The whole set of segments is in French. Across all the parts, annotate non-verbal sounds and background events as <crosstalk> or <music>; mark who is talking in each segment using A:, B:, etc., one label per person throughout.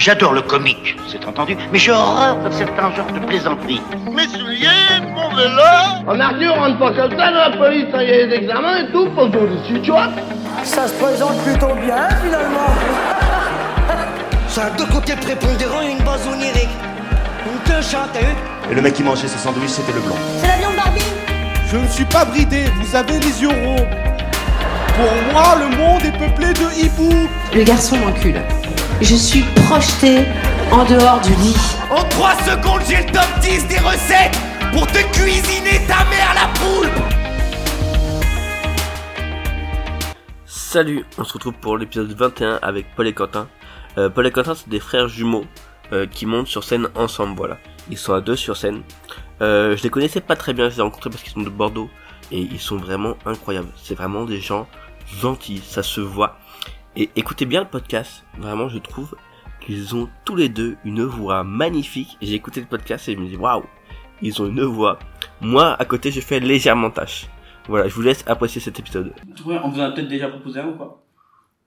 A: J'adore le comique, c'est entendu, mais j'ai horreur de certains genres de plaisanteries.
B: Mes souliers, mon vélo
C: En Arthur, on rentre pas comme ça dans la police, il y a des examens et tout, pour tout dessus, tu vois
D: Ça se présente plutôt bien finalement. <laughs>
E: Ça a deux côtés prépondérants et une base onirique. Une queue t'as vu
F: Et le mec qui mangeait ses sandwichs, c'était le blanc.
G: C'est la viande Barbie
H: Je ne suis pas bridé, vous avez les yeux ronds. Pour moi, le monde est peuplé de hiboux.
I: Le garçon m'encule. Je suis projetée en dehors du lit.
J: En 3 secondes, j'ai le top 10 des recettes pour te cuisiner ta mère la poule
K: Salut, on se retrouve pour l'épisode 21 avec Paul et Quentin. Euh, Paul et Quentin, c'est des frères jumeaux euh, qui montent sur scène ensemble, voilà. Ils sont à deux sur scène. Euh, je les connaissais pas très bien, je les ai rencontrés parce qu'ils sont de Bordeaux et ils sont vraiment incroyables. C'est vraiment des gens gentils, ça se voit. Et écoutez bien le podcast, vraiment je trouve qu'ils ont tous les deux une voix magnifique. J'ai écouté le podcast et je me dis waouh, ils ont une voix. Moi à côté je fais légèrement tâche. Voilà, je vous laisse apprécier cet épisode.
L: On vous en a peut-être déjà proposé un ou pas?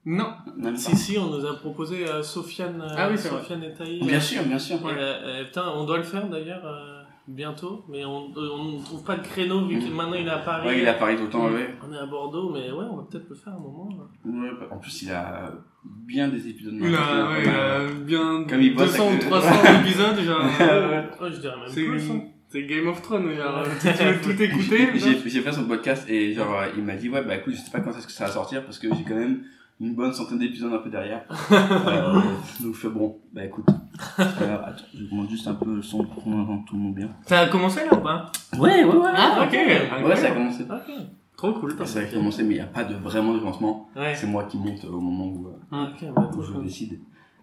M: Non.
L: Même
M: Si,
L: pas.
M: si, on nous a proposé euh, Sofiane, euh,
L: Ah oui, c'est vrai.
M: Sofiane et Taï.
L: Bien sûr, bien sûr.
M: Euh, putain, on doit le faire d'ailleurs euh, bientôt, mais on euh, on ne trouve pas de créneau vu que
L: Mhm.
M: maintenant il est à Paris.
L: Ouais, il est à Paris tout le temps, ouais.
M: On est à Bordeaux, mais ouais, on va peut-être le faire un moment. là.
L: Ouais, bah, en plus, il a bien des épisodes.
M: Il a, ouais, il a bien
L: Comme il bosse
M: 200 ou
L: avec- <laughs>
M: 300 épisodes, genre.
L: Ouais.
M: Ouais, je dirais même C'est plus. hein.
L: C'est
M: Game of Thrones, genre. tu veux tout écouter <laughs>
L: J'ai j'ai fait son podcast et genre euh, il m'a dit ouais bah écoute je sais pas quand est-ce que ça va sortir parce que j'ai quand même une bonne centaine d'épisodes un peu derrière. <laughs> euh, donc je fais bon bah écoute. grave. Attends, je juste un peu le son pour qu'on entende tout le monde bien.
M: Ça a commencé là ou pas?
L: Ouais ouais ouais.
M: Ah, ok.
L: Ouais ça a commencé.
M: Trop cool.
L: Ça a commencé mais il n'y a pas de vraiment de lancement.
M: Ouais.
L: C'est moi qui monte au moment où, euh,
M: Ok, bah,
L: où je
M: cool.
L: décide.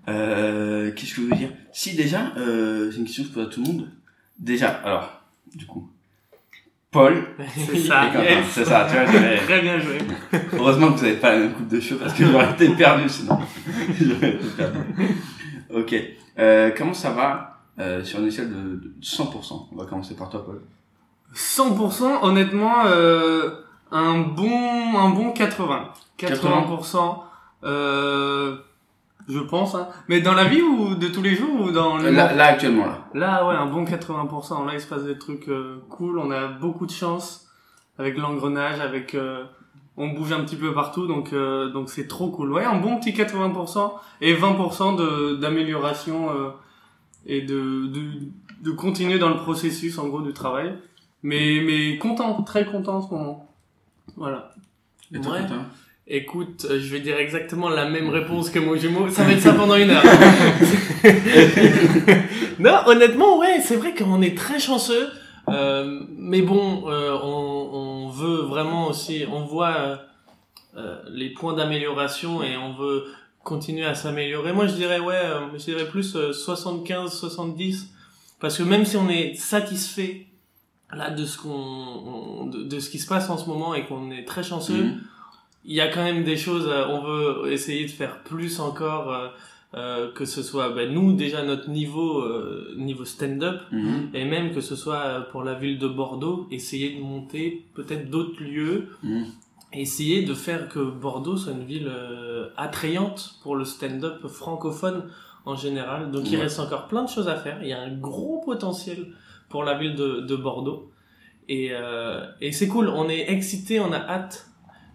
L: Euh, Qu'est-ce que je veux dire? Si déjà, euh, c'est une question que je pose à tout le monde. Déjà, alors, du coup, Paul,
M: C'est ça.
L: C'est ça, tu vois,
M: Très bien joué.
L: heureusement que vous n'avez pas la même coupe de cheveux parce que j'aurais été perdu sinon. <laughs> j'aurais été perdu. Ok, euh, comment ça va euh, sur une échelle de, de 100% On va commencer par toi, Paul.
M: 100%, honnêtement, euh, un bon, un bon 80. 80%, euh, je pense, hein. Mais dans la vie ou de tous les jours ou dans le
L: Là, là, actuellement, là.
M: Là, ouais, un bon 80%. Là, il se passe des trucs euh, cool. On a beaucoup de chance avec l'engrenage, avec euh, on bouge un petit peu partout, donc euh, donc c'est trop cool. Ouais, un bon petit 80% et 20% de d'amélioration euh, et de, de de continuer dans le processus en gros du travail. Mais mais content, très content en ce moment. Voilà.
L: Et toi,
M: Ouais. Écoute, euh, je vais dire exactement la même <laughs> réponse que mon jumeau. Ça va être ça pendant une heure. <laughs> non, honnêtement, ouais, c'est vrai qu'on est très chanceux. Euh, mais bon, euh, on, on veut vraiment aussi, on voit euh, les points d'amélioration et on veut continuer à s'améliorer. Moi, je dirais, ouais, je dirais plus 75, 70. Parce que même si on est satisfait là de ce qu'on, on- de, de ce qui se passe en ce moment et qu'on est très chanceux,
L: Mhm.
M: Il y a quand même des choses, euh, on veut essayer de faire plus encore, euh, euh, que ce soit ben, nous déjà notre niveau euh, niveau stand-up
L: Mhm.
M: et même que ce soit euh, pour la ville de Bordeaux, essayer de monter peut-être d'autres lieux,
L: Mhm.
M: essayer de faire que Bordeaux soit une ville euh, attrayante pour le stand-up francophone en général. Donc il reste encore plein de choses à faire. Il y a un gros potentiel pour la ville de, de Bordeaux. Et, euh, et c'est cool, on est excité, on a hâte.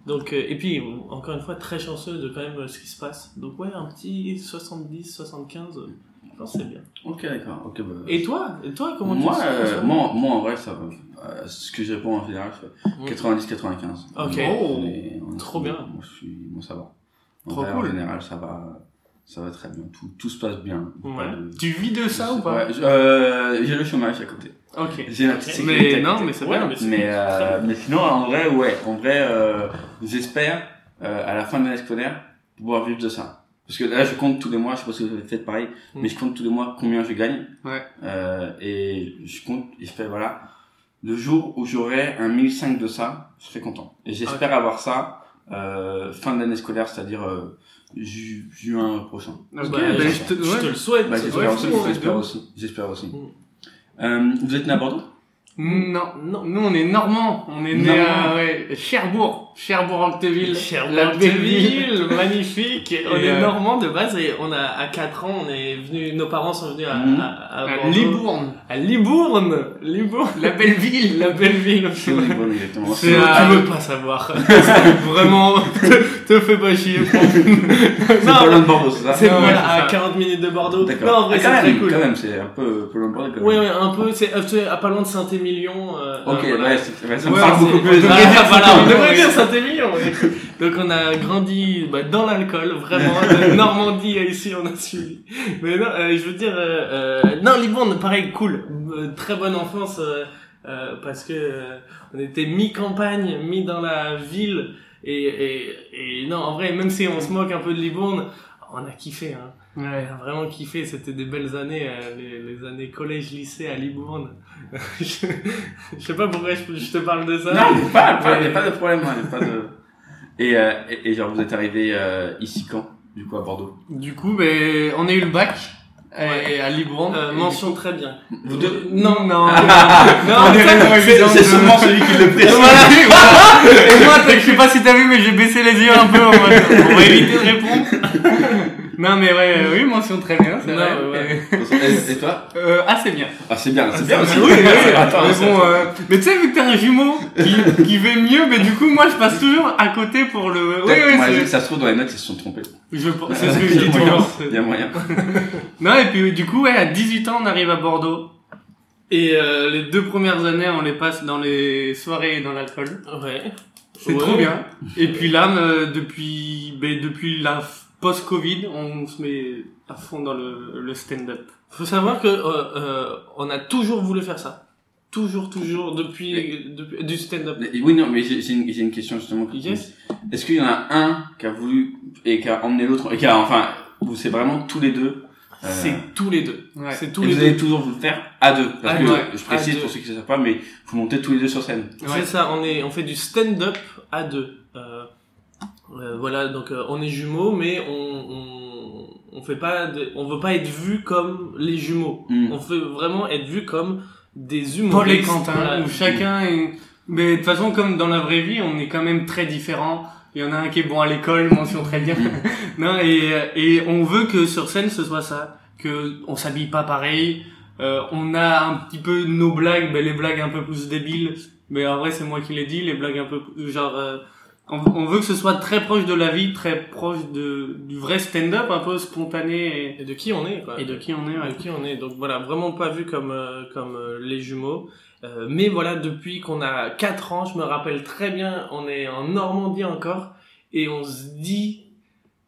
M: Donc, euh, et puis, encore une fois, très chanceux de quand même euh, ce qui se passe. Donc ouais, un petit 70, 75, euh, je pense que c'est bien.
L: Ok, d'accord. Ok, bah,
M: Et toi? Et toi, comment
L: moi,
M: tu sens?
L: euh, moi, moi, en vrai, ça ce que je réponds en général, je fais 90-95.
M: Ok.
L: On est- on est-
M: Trop bien.
L: Moi, je suis, moi, ça va. En
M: Trop
L: vrai,
M: cool.
L: En général, ça va, ça va très bien. Tout, tout se passe bien.
M: Ouais.
L: De-
M: Tu vis de ça ou pas
L: Ouais, euh, J'ai le chômage à côté.
M: Ok.
L: J'ai
M: Mais non, mais c'est
L: Ouais,
M: bien. Mais,
L: Mais, euh, mais sinon, en vrai, ouais. En vrai, euh, j'espère, euh, à la fin de l'année scolaire, pouvoir vivre de ça. Parce que là, je compte tous les mois, je sais pas si vous avez fait pareil,
M: Mm.
L: mais je compte tous les mois combien je gagne.
M: Ouais.
L: Euh, et je compte, et je fais, voilà, le jour où j'aurai un 1005 de ça, je serai content. Et j'espère avoir ça, euh, fin de l'année scolaire, c'est-à-dire, euh, ju- juin prochain.
M: Ah
L: Ok,
M: bah, ben, je, te, je te le souhaite.
L: Bah, j'espère
M: Ouais,
L: aussi, j'espère j'espère.
M: Mm.
L: Euh, vous êtes né à Bordeaux?
M: Non, non, nous on est normands, on est né à ouais, Cherbourg.
G: Cherbourg-Octeville.
M: Cherbourg-Octeville, magnifique. On
G: Et,
M: est
G: euh,
M: normand de base et on a à 4 ans, on est venu, nos parents sont venus à,
L: Mhm.
M: à, à
G: À
M: Bordeaux.
G: Libourne.
M: À Libourne. Libourne.
G: La belle ville.
M: La belle ville.
L: C'est Libourne, exactement.
M: C'est,
L: à-
M: veux pas savoir. <laughs> <laughs> Vraiment, <laughs> te, fais pas chier. <laughs>
L: C'est pas loin de Bordeaux, c'est ça
M: C'est voilà, à
G: ça.
M: 40 minutes de Bordeaux.
L: D'accord.
M: Non, en vrai,
L: Ah,
M: c'est très cool.
L: Quand même, c'est un peu, peu loin de Bordeaux, quand même.
M: Ouais, ouais, un peu, c'est euh, à pas loin de Saint-Émilion. euh,
L: Ok,
M: euh, voilà.
L: ouais, c'est- ça me
M: Ouais,
L: parle beaucoup plus. Ah,
M: dire, voilà, on <laughs> devrait dire Saint-Émilion. Donc on a grandi bah, dans l'alcool, vraiment. <laughs> de Normandie ici, on a suivi. Mais non, euh, je veux dire, euh, euh, non, Libourne, pareil, cool, Euh, très bonne enfance euh, euh, parce que euh, on était mi campagne, mi dans la ville. Et, et, et non, en vrai, même si on se moque un peu de Libourne, on a kiffé. Hein.
G: Ouais.
M: On a vraiment kiffé, c'était des belles années, euh, les, les années collège-lycée à Libourne. <laughs> je, je sais pas pourquoi je, je te parle de ça.
L: Non, il n'y a, pas- a de problème, hein, pas de... Et, euh, et, et genre, vous êtes arrivé euh, ici quand Du coup, à Bordeaux?
G: Du coup, ben, on a eu le bac
M: Ouais.
G: euh, à Libourne.
M: Euh,
G: Et
M: mention très bien.
L: Vous deux
M: Non, non. <laughs>
G: On est raison
L: C'est seulement celui qui le précise. <laughs>
G: Voilà, voilà. Et moi, <laughs> je sais pas si t'as vu, mais j'ai baissé les yeux un peu en mode, on va éviter de répondre. Non, mais ouais, euh, oui, mention très bien, c'est vrai.
M: ouais,
L: Et, et toi
G: Euh, assez bien.
L: Ah, c'est bien, c'est bien aussi.
G: Oui, oui, oui.
L: Attends,
G: mais bon, euh, mais tu sais, vu que t'as un jumeau qui, qui fait mieux, mais du coup, moi, je passe toujours à côté pour le. Oui, oui,
L: moi, ça se trouve, dans les notes, ils se sont trompés.
G: je pense- <laughs> c'est ce que je dis
L: Il y a moyen.
G: toujours.
L: Il y a moyen. <laughs>
G: Non, et puis, du coup, ouais, à 18 ans, on arrive à Bordeaux. Et euh, les deux premières années, on les passe dans les soirées et dans l'alcool.
M: Ouais.
G: C'est
M: Ouais.
G: trop bien. Et puis là, me- depuis, ben, depuis la post-Covid, on se met à fond dans le, le stand-up.
M: Faut savoir que euh, euh, on a toujours voulu faire ça. Toujours, toujours, depuis, depuis du stand-up.
L: Oui, non, mais j'ai une, j'ai une question justement. qui-
M: Yes.
L: Est-ce qu'il y en a un qui a voulu et qui a emmené l'autre, et qui a, enfin, vous c'est vraiment tous les deux euh,
M: C'est tous les deux.
G: Ouais.
M: C'est tous
L: et
M: les
L: vous
M: deux.
L: avez toujours voulu le faire à deux. Parce
M: À
L: que,
M: deux.
L: je précise pour ceux qui ne savent pas, mais vous montez tous les deux sur scène.
M: C'est ça, on est, on fait du stand-up à deux. Euh, euh, voilà, donc euh, on est jumeaux, mais on, on, on fait pas, de, on veut pas être vu comme les jumeaux.
L: Mm.
M: On veut vraiment être vu comme des
G: Paul et Quentin,
M: Voilà.
G: où chacun est... Mais de toute façon, comme dans la vraie vie, on est quand même très différents. Il y en a un qui est bon à l'école, mention très bien. <laughs> non, et, et on veut que sur scène, ce soit ça. Que on s'habille pas pareil. Euh, on a un petit peu nos blagues, ben, les blagues un peu plus débiles. Mais en vrai, c'est moi qui les dis, les blagues un peu plus- genre... on, on veut que ce soit très proche de la vie, très proche de, du vrai stand-up, un peu spontané
M: Et de qui on est, quoi.
G: et, de qui on est. ouais.
M: de qui on est. Donc voilà, vraiment pas vu comme euh, comme euh, les jumeaux. Euh, mais voilà, depuis qu'on a 4 ans, je me rappelle très bien, on est en Normandie encore, et on se dit,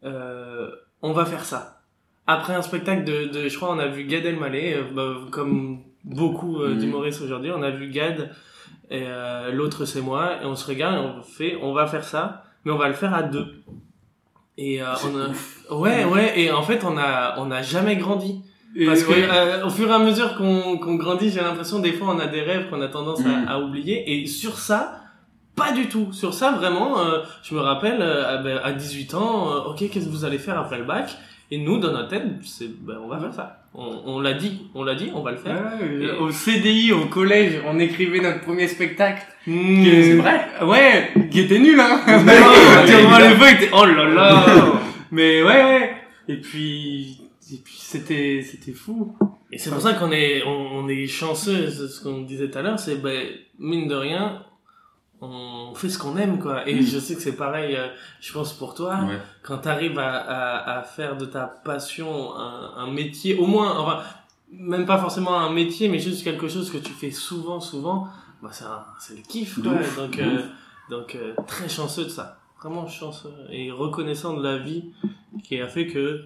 M: euh, on va faire ça. Après un spectacle de, de je crois, on a vu Gad Elmaleh, euh, bah, comme beaucoup euh,
L: Mhm.
M: d'humoristes aujourd'hui, on a vu Gad, et euh, l'autre c'est moi, et on se regarde et on fait, on va faire ça, mais on va le faire à deux. Et euh, on a, ouais, ouais, et en fait on a, on a jamais grandi. Parce que euh, au fur et à mesure qu'on qu'on grandit, j'ai l'impression des fois on a des rêves qu'on a tendance à-
L: Mhm.
M: à, oublier. Et sur ça, pas du tout. Sur ça, vraiment, euh, je me rappelle euh, à, ben, à 18 ans, euh, ok, qu'est-ce que vous allez faire après le bac? Et nous, dans notre tête, c'est, ben, on va faire ça. On, on l'a dit, on l'a dit, on va le faire. Et-
G: Au CDI, au collège, on écrivait notre premier spectacle.
M: Mmh.
G: Qui-
L: C'est vrai
G: Ouais, qui était nul, hein.
L: mais
G: Durant
L: évidemment.
G: les feuilles, était, oh là là. <laughs> Mais ouais, ouais. Et puis, et puis c'était, c'était fou.
M: Et c'est pour ça qu'on est, on, on est chanceux, ce qu'on disait tout à l'heure, c'est, ben, mine de rien, on fait ce qu'on aime, quoi. Et je sais que c'est pareil, euh, je pense pour toi,
L: Ouais.
M: quand tu arrives à, à, à faire de ta passion un, un métier, au moins, enfin, même pas forcément un métier, mais juste quelque chose que tu fais souvent, souvent, bah, c'est le kiff, quoi.
L: ouf,
M: Donc, euh, donc euh, très chanceux de ça. Vraiment chanceux. Et reconnaissant de la vie qui a fait que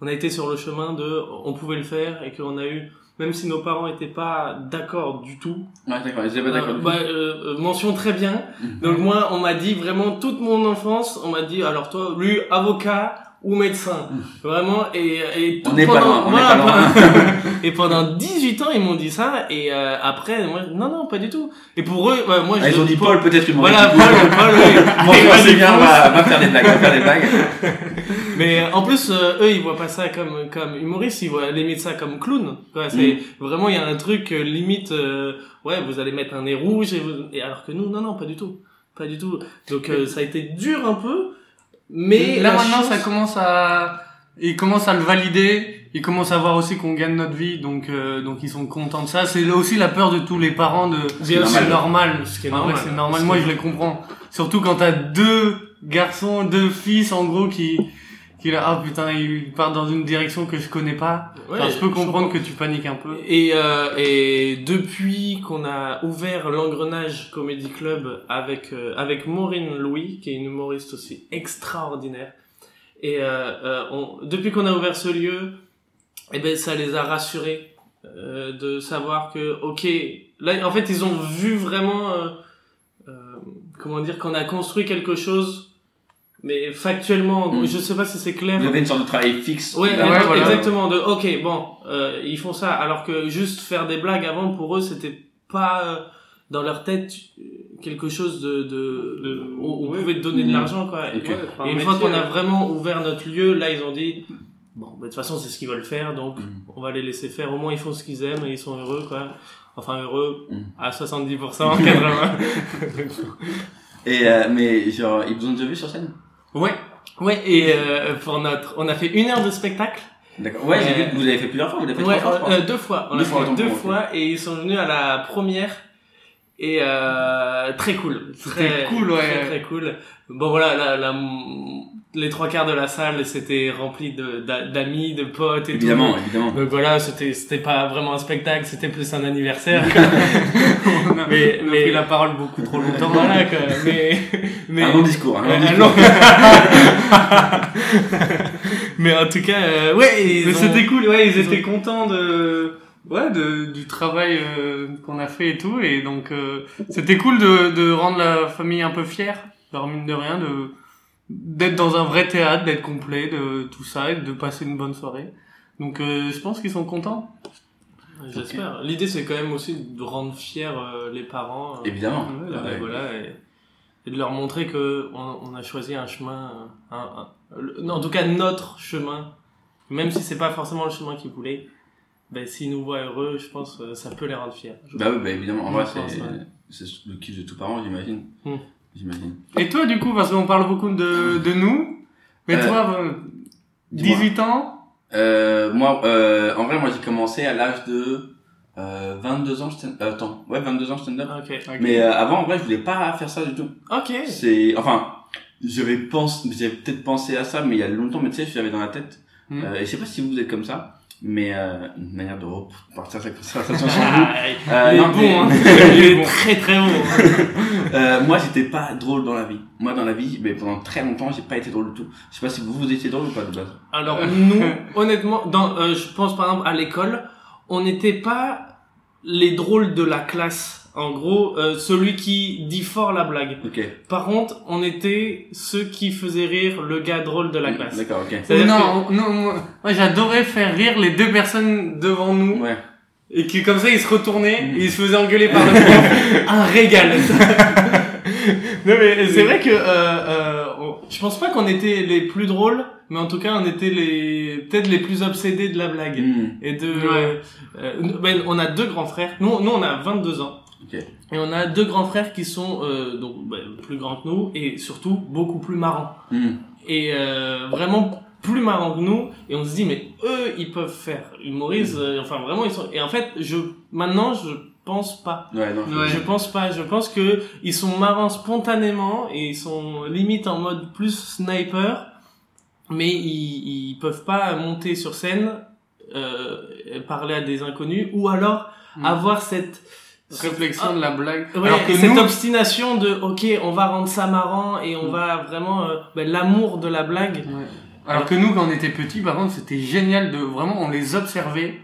M: on a été sur le chemin de, on pouvait le faire et qu'on a eu, même si nos parents étaient pas d'accord du tout,
L: Ouais, d'accord, ils étaient pas d'accord.
M: euh,
L: du
M: bah, euh, euh, mention très bien.
L: Mhm.
M: Donc moi, on m'a dit vraiment toute mon enfance, on m'a dit alors toi, lui avocat ou médecin, vraiment et et tout
L: On n'est pas
M: pendant
L: loin, on n'est
M: voilà,
L: pas loin.
M: pendant- <laughs> <laughs> et pendant 18 ans ils m'ont dit ça et euh, après moi non non pas du tout. Et pour eux, ouais, moi
L: Ah,
M: je
L: ils ont dit Paul, peut-être une
M: voilà Paul. Paul, oui. <laughs>
L: Bah, c'est bien, va, va faire des blagues, va faire des blagues.
M: Mais euh, en plus, euh, eux, ils voient pas ça comme comme humoriste, ils voient limite ça comme clown. Quoi, c'est vraiment il y a un truc euh, limite, euh, ouais, vous allez mettre un nez rouge et, vous- et alors que nous, non, non, pas du tout. pas du tout. Donc euh, ça a été dur un peu, mais
G: là maintenant ça commence à ils commencent à le valider. Ils commencent à voir aussi qu'on gagne notre vie donc euh, donc ils sont contents de ça. C'est aussi la peur de tous les parents de c'est normal.
M: Ce qui est
G: En vrai,
M: normal.
G: c'est normal. Moi je les comprends. Surtout quand t'as deux garçons deux fils en gros qui qui là ah putain ils partent dans une direction que je connais pas
M: Ouais,
G: Enfin, je peux comprendre que tu paniques un peu
M: Et, euh, et depuis qu'on a ouvert l'engrenage Comedy Club avec euh, avec Maureen Louis, qui est une humoriste aussi extraordinaire, et euh, euh, on, depuis qu'on a ouvert ce lieu, eh ben ça les a rassurés euh, de savoir que ok, là en fait ils ont vu vraiment euh, euh, comment dire qu'on a construit quelque chose. Mais factuellement,
L: Mm.
M: je sais pas si c'est clair.
L: Vous avez une sorte de travail fixe.
M: Ouais,
G: voilà.
M: exactement. De ok, bon, euh, ils font ça, alors que juste faire des blagues avant pour eux, c'était pas euh, dans leur tête euh, quelque chose de, de, de- où on pouvait te donner de
L: Mhm.
M: l'argent quoi. Et, une fois qu'on a vraiment ouvert notre lieu, là ils ont dit bon, bah, de toute façon c'est ce qu'ils veulent faire, donc
L: Mhm.
M: on va les laisser faire. Au moins ils font ce qu'ils aiment et ils sont heureux quoi. Enfin heureux
L: Mhm.
M: à 70%, 80. <laughs>
L: Et euh, mais genre, ils vous ont déjà vu sur scène?
G: Ouais
M: ouais. Et euh, pour notre, on a fait une heure de spectacle.
L: D'accord. Ouais, j'ai vu que vous l'avez fait plusieurs fois. Vous l'avez fait
M: Ouais,
L: trois fois.
M: euh, deux fois. On
L: Deux
M: l'a
L: fois,
M: fait deux
L: moi,
M: fois et ils sont venus à la première et euh, très cool. Très,
G: cool, ouais.
M: Très très cool. Bon voilà, la, la, les trois quarts de la salle c'était rempli d'amis, de potes et
L: Évidemment,
M: tout.
L: évidemment.
M: Donc voilà, c'était c'était pas vraiment un spectacle, c'était plus un anniversaire. <laughs>
G: on a,
M: Mais-
G: on a
M: mais-
G: pris la parole beaucoup trop longtemps <laughs>
M: voilà quoi. Mais <laughs> mais
L: Un long discours. Un long
M: Euh,
L: discours.
M: mais en tout cas, euh, ouais, ils
G: Mais
M: ont-
G: c'était cool, ouais, ils
M: ils
G: étaient contents de, ouais, de, du travail euh, qu'on a fait et tout, et donc euh, c'était cool de, de rendre la famille un peu fière, leur mine de rien, de d'être dans un vrai théâtre, d'être complet, de tout ça, et de passer une bonne soirée. Donc euh, je pense qu'ils sont contents.
M: J'espère. L'idée, c'est quand même aussi de rendre fiers euh, les parents. euh,
L: Évidemment.
M: ouais,
L: Ouais.
M: et voilà, et, et de leur montrer que on, on a choisi un chemin, un, un- le- non, en tout cas notre chemin, même si c'est pas forcément le chemin qu'ils voulaient. Ben, s'ils nous voient heureux, je pense euh, ça peut les rendre fiers.
L: Bah oui, bah évidemment. En vrai,
M: pense,
L: c'est
M: ouais.
L: c'est le kiff de tous parents, j'imagine.
M: Hmm.
L: J'imagine.
G: Et toi, du coup, parce qu'on parle beaucoup de, de nous, mais
L: Euh,
G: toi, euh,
L: dis-moi.
G: 18 ans,
L: Euh, moi, euh, en vrai, moi, j'ai commencé à l'âge de euh, 22 ans. stand- euh, attends, ouais, 22 ans stand-up.
M: Ok.
L: Mais euh, avant, en vrai, je voulais pas faire ça du tout.
M: Ok.
L: C'est, enfin, j'avais pensé, j'avais peut-être pensé à ça, mais il y a longtemps, mais tu sais, j'avais dans la tête.
G: Hmm.
L: Euh, et je sais pas si vous êtes comme ça, mais euh, une manière de repartir cette conversation sur vous. <laughs> Euh,
M: il est
L: non,
M: bon,
L: mais-
M: hein.
L: il <laughs>
M: il
L: est
M: très très bon. <laughs>
L: Euh, moi, j'étais pas drôle dans la vie. Moi, dans la vie, mais pendant très longtemps, j'ai pas été drôle du tout. Je sais pas si vous, vous étiez drôle ou pas de base.
M: Alors nous, <laughs> honnêtement, dans, euh, je pense par exemple à l'école, on n'était pas les drôles de la classe. En gros, euh, celui qui dit fort la blague.
L: Ok.
M: Par contre, on était ceux qui faisaient rire le gars drôle de la classe.
L: D'accord, ok.
M: C'est-à-dire
G: non, non, moi, moi, j'adorais faire rire les deux personnes devant nous.
L: Ouais.
G: Et qui, comme ça, ils se retournaient, et ils se faisaient engueuler par le prof. <laughs> Un régal. <laughs> <laughs>
M: non mais c'est vrai que euh, euh, je pense pas qu'on était les plus drôles, mais en tout cas on était les peut-être les plus obsédés de la blague
L: Hmm.
M: et de.
G: Ouais.
M: euh, ben, on a deux grands frères. Nous, nous on a 22 ans.
L: Ok.
M: Et on a deux grands frères qui sont euh, donc ben, plus grands que nous et surtout beaucoup plus marrants.
L: Hmm.
M: Et euh, vraiment plus marrants que nous. Et on se dit mais eux ils peuvent faire humoristes. euh, enfin vraiment ils sont. Et en fait je maintenant je pense pas.
L: Ouais, non.
G: Ouais.
M: Je pense pas. Je pense que ils sont marrants spontanément et ils sont limite en mode plus sniper, mais ils, ils peuvent pas monter sur scène, euh, parler à des inconnus ou alors
G: Mm.
M: avoir cette
G: Réflexion de la blague.
M: Ouais,
G: Alors que
M: cette
G: nous,
M: obstination de ok on va rendre ça marrant et on
G: Mm.
M: va vraiment euh, ben, l'amour de la blague
G: Ouais. Alors que nous, quand on était petits, par contre, c'était génial de vraiment, on les observait.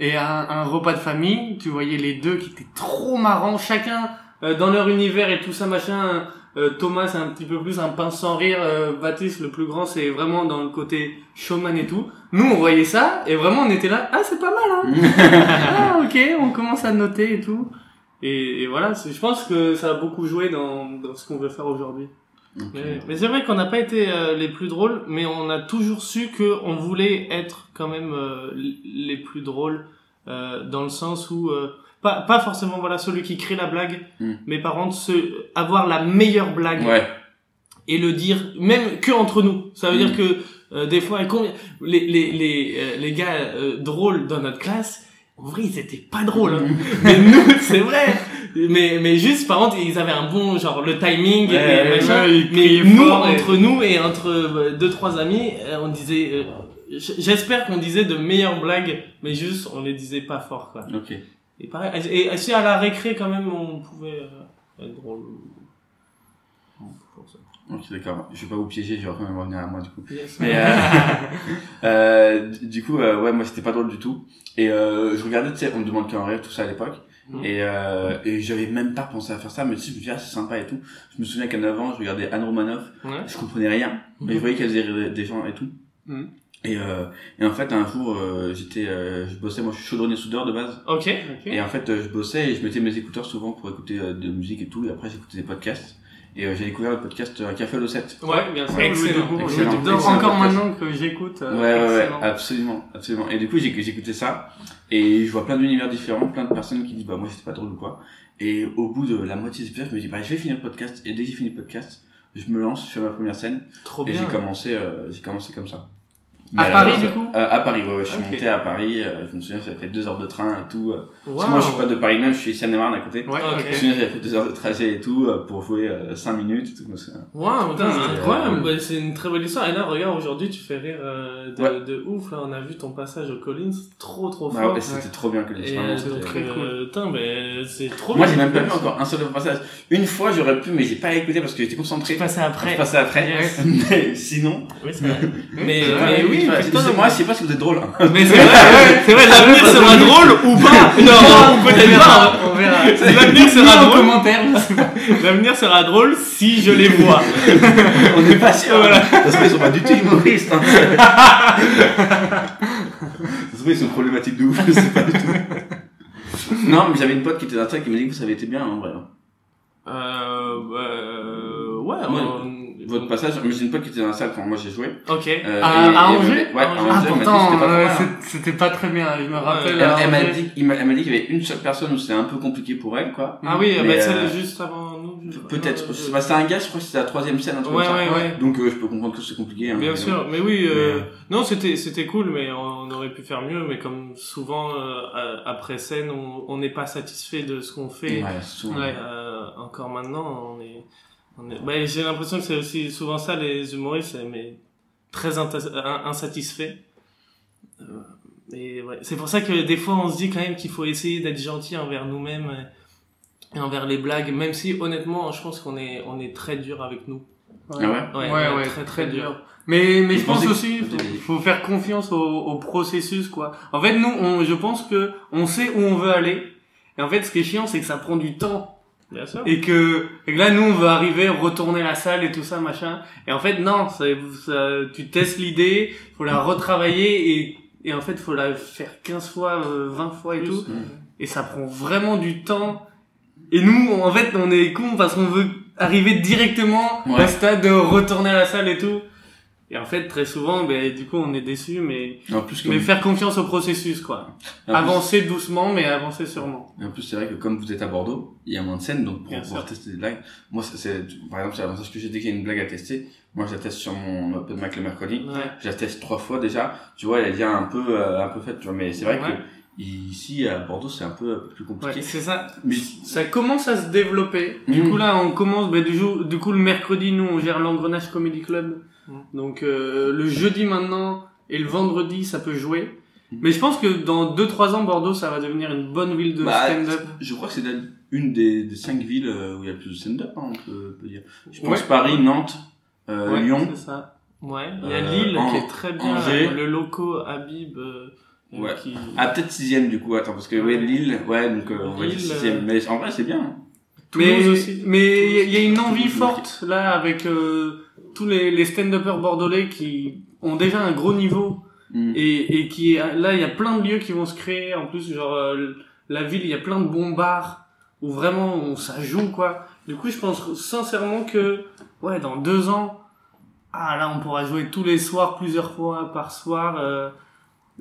G: Et à un, un repas de famille, tu voyais les deux qui étaient trop marrants, chacun euh, dans leur univers et tout ça, machin. Euh, Thomas, c'est un petit peu plus un pince sans rire. Euh, Baptiste, le plus grand, c'est vraiment dans le côté showman et tout. Nous, on voyait ça et vraiment, on était là. Ah, c'est pas mal, hein. <laughs> ah, ok, on commence à noter et tout. Et, et voilà, je pense que ça a beaucoup joué dans, dans ce qu'on veut faire aujourd'hui.
L: Ok.
M: Mais, mais c'est vrai qu'on n'a pas été euh, les plus drôles, mais on a toujours su que on voulait être quand même euh, les plus drôles euh, dans le sens où euh, pas pas forcément voilà celui qui crée la blague,
L: Mm.
M: mais par contre ce, avoir la meilleure blague
L: Ouais.
M: et le dire même que entre nous. Ça veut
L: Mm.
M: dire que euh, des fois combien les les les euh, les gars euh, drôles dans notre classe, en vrai ils étaient pas drôles. hein. mais nous c'est vrai. <laughs> Mais mais juste par contre ils avaient un bon genre le timing
L: Ouais,
M: machin.
G: ouais,
M: mais nous
G: et-
M: entre nous et entre euh, deux trois amis, euh, on disait euh, J'espère qu'on disait de meilleures blagues, mais juste on les disait pas fort quoi.
L: Ok.
M: Et pareil, et, si à la récré quand même on pouvait euh, être drôle.
L: Ok, d'accord. Je vais pas vous piéger, je vais quand même revenir à moi du coup.
M: Yes.
L: Mais euh, <laughs> euh, du- coup, euh, ouais, moi c'était pas drôle du tout. Et je regardais, tu sais, on me demande qu'un rire, tout ça à l'époque.
M: Mhm.
L: Et, euh, et j'avais même pas pensé à faire ça, mais tu sais, je me disais, ah, c'est sympa et tout. Je me souviens qu'à 9 ans, je regardais Anne Romanoff,
M: Ouais.
L: je comprenais rien, mais je voyais qu'elle faisait des gens et tout.
G: Mhm.
L: Et, euh, et en fait, un jour, euh, j'étais, euh, je bossais, moi je suis chaudronnier soudeur de base.
M: Ok.
G: Ok.
L: Et en fait, euh, je bossais et je mettais mes écouteurs souvent pour écouter euh, de la musique et tout. Et après, j'écoutais des podcasts. Et euh, j'ai découvert le podcast euh, Café à l'O7.
M: Ouais, bien sûr.
G: Excellent.
L: Excellent.
G: J'adore
L: Excellent
G: encore
L: podcast.
G: maintenant que j'écoute. euh,
L: Ouais, ouais, ouais,
G: excellent.
L: absolument, absolument. Et du coup, j'écoutais ça, et je vois plein d'univers différents, plein de personnes qui disent, bah, moi, j'étais pas drôle ou quoi. Et au bout de la moitié des épisodes, je me dis, bah, je vais finir le podcast, et dès que j'ai fini le podcast, je me lance, fais ma première scène,
M: Trop
L: et
M: bien.
L: j'ai commencé, euh, j'ai commencé comme ça.
G: À
L: Mais,
G: Paris,
L: euh,
G: du coup
L: euh, À Paris, ouais, ouais, je suis
G: Ok.
L: monté à Paris, euh, je me souviens, j'avais fait deux heures de train et tout. euh, parce
M: Wow.
L: que moi, je suis pas de Paris même, je suis Seine-et-Marne à côté.
G: Ouais.
L: Je me souviens, j'avais fait deux heures de trajet et tout, euh, pour jouer euh, cinq minutes et tout.
M: Waouh, putain, c'est
L: c'est,
M: incroyable.
L: euh,
M: Bah, c'est une très belle histoire. Et là, regarde, aujourd'hui, tu fais rire euh, de,
L: Ouais.
M: de ouf. Là, on a vu ton passage au Collins, trop trop
L: Ouais,
M: fort.
L: et c'était trop bien
M: euh,
L: c'était-
M: donc, euh, putain, mais c'est trop
L: Moi, j'ai même pas vu encore un seul passage. Une fois, j'aurais pu, mais j'ai pas écouté parce que j'étais concentré.
M: Tu passais après.
L: Je passais après. <laughs> Sinon.
M: Oui, c'est vrai. <laughs> mais,
L: vrai,
M: oui, putain,
L: moi, je sais pas si vous êtes drôle. hein.
M: Mais c'est vrai, ouais, c'est vrai, l'avenir sera drôle ou pas? <laughs> Non, peut-être pas.
G: On verra.
M: L'avenir sera drôle.
G: commentaire. <laughs>
M: L'avenir sera drôle si je les vois. <laughs>
L: On n'est pas sûr.
M: Voilà.
L: Parce qu'ils sont pas du tout humoristes. Hein. Ça ils sont problématiques de ouf, je sais pas du tout. Non, mais j'avais une pote qui était dans le train qui m'a dit que ça avait été bien, en vrai.
M: Euh, euh, ouais,
L: Ouais. Votre passage, mais j'ai une pote qui était dans la salle quand moi j'ai joué.
M: Ok.
L: Euh,
G: À-
L: et-
G: à Angers
L: Ouais, à
M: Ah,
L: Angers.
G: Ah,
L: que
G: pourtant,
L: c'était pas
G: euh,
L: hein.
G: c'est- c'était pas très bien. Je me rappelle.
L: Elle, elle m'a dit, il elle m'a dit qu'il y avait une seule personne où c'était un peu compliqué pour elle, quoi.
M: Ah oui,
L: Mais,
M: bah,
L: euh,
M: celle juste avant nous. je-
L: Peut-être.
M: euh,
L: C'est bah, c'était un gars, je crois que c'était la troisième scène, un truc
M: Ouais,
L: comme ça.
M: ouais, ouais.
L: Donc euh, je peux comprendre que c'est compliqué. Hein,
M: Bien
L: mais
M: sûr, mais oui, euh,
L: Mais, euh,
M: non, c'était c'était cool, mais on aurait pu faire mieux. Mais comme souvent euh, après scène, on on n'est pas satisfait de ce qu'on fait.
L: Ouais, souvent.
M: Euh, encore maintenant, on est... Bah, j'ai l'impression que c'est aussi souvent ça les humoristes, mais très insatisfaits. Euh, et ouais, c'est pour ça que des fois on se dit quand même qu'il faut essayer d'être gentil envers nous-mêmes et envers les blagues, même si honnêtement, je pense qu'on est on est très dur avec nous.
L: Ah ouais
G: Ouais, ouais,
M: très très dur.
G: Mais, mais je pense aussi, faut, faut faire confiance au, au processus, quoi. En fait, nous, on, je pense que on sait où on veut aller. Et en fait, ce qui est chiant, c'est que ça prend du temps.
M: Bien sûr.
G: Et que, et que là, nous, on veut arriver, retourner la salle et tout ça, machin. Et en fait, non, ça, ça- tu testes l'idée, faut la retravailler et, et en fait, faut la faire 15 fois, euh, 20 fois et tout. Et ça prend vraiment du temps. Et nous, en fait, on est cons parce qu'on veut arriver directement
L: Ouais.
G: au stade de retourner à la salle et tout. Et en fait, très souvent, ben, du coup, on est déçu, mais,
L: En plus, comme-
G: mais faire confiance au processus, quoi.
L: en plus-
G: Avancer doucement, mais avancer sûrement.
L: Et en plus, c'est vrai que comme vous êtes à Bordeaux, il y a moins de scènes, donc pour
G: Bien
L: pouvoir
G: sûr.
L: tester des blagues, moi, c'est- par exemple, c'est l'avantage que j'ai dès qu'il y a une blague à tester, moi, je la teste sur mon open mic le mercredi,
M: Ouais.
L: je la teste trois fois déjà, tu vois, elle vient un peu, euh, un peu faite, tu vois, mais c'est vrai
G: Ouais.
L: que ici, à Bordeaux, c'est un peu, un peu plus compliqué.
G: Ouais, c'est ça.
L: Mais,
G: Ça commence à se développer. Du
L: Mhm.
G: coup, là, on commence, ben, du, jour, du coup, le mercredi, nous, on gère l'engrenage comedy club. Donc, euh, le jeudi maintenant et le vendredi, ça peut jouer.
L: Mhm.
G: Mais je pense que dans 2-3 ans, Bordeaux, ça va devenir une bonne ville de
L: Bah,
G: stand-up.
L: je crois que c'est une des, des cinq villes euh, où il y a le plus de stand-up, hein, on peut, peut dire. Je pense
G: Ouais.
L: Paris, Nantes, euh,
G: Ouais,
L: Lyon.
G: C'est ça.
M: Ouais, il y a Lille qui est très bien,
L: Angers.
M: le loco Habib
L: Ouais.
M: qui
L: Ah, peut-être sixième, du coup, attends, parce que, ouais, Lille, ouais, donc, euh, on va dire sixième. Mais en vrai, c'est bien. hein.
G: Mais
M: aussi.
G: mais il y a- une envie forte là avec euh, tous les, les stand-uppers bordelais qui ont déjà un gros niveau
L: Mm.
G: et, et qui là il y a plein de lieux qui vont se créer en plus genre euh, la ville il y a plein de bons bars où vraiment on, ça joue quoi. Du coup je pense sincèrement que ouais dans deux ans ah là on pourra jouer tous les soirs plusieurs fois par soir euh,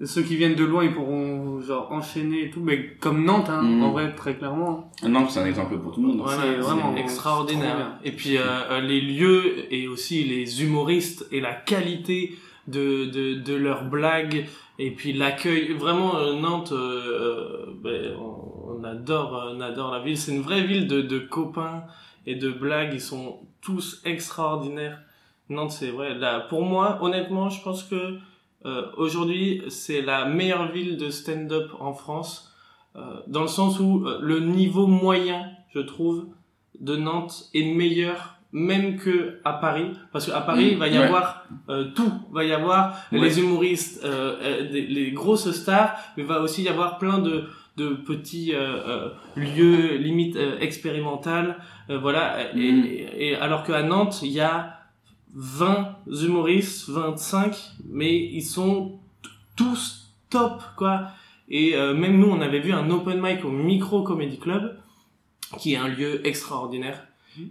G: ceux qui viennent de loin, ils pourront genre enchaîner et tout, mais comme Nantes, hein,
L: Mm.
G: en vrai, très clairement.
L: Nantes, c'est un exemple pour tout le monde.
G: Ouais,
M: C'est
G: vraiment,
M: extraordinaire. Et puis euh, euh, les lieux et aussi les humoristes et la qualité de, de, de leurs blagues et puis l'accueil. Vraiment, euh, Nantes, euh, euh, ben, on, on adore, on adore la ville. C'est une vraie ville de, de copains et de blagues. Ils sont tous extraordinaires. Nantes, c'est vrai. Là, pour moi, honnêtement, je pense que euh, aujourd'hui, c'est la meilleure ville de stand-up en France, euh, dans le sens où euh, le niveau moyen, je trouve, de Nantes est meilleur même que à Paris parce qu'à Paris
L: Mmh,
M: il va y
L: ouais.
M: avoir euh, tout va y avoir
L: Ouais.
M: les humoristes euh, euh, des- les grosses stars mais va aussi y avoir plein de de petits euh, euh, lieux limite euh, expérimentales euh, voilà
L: Mmh.
M: et, et alors qu'à Nantes il y a 20 humoristes 25 mais ils sont tous top quoi et euh, même nous on avait vu un open mic au Micro Comedy Club qui est un lieu extraordinaire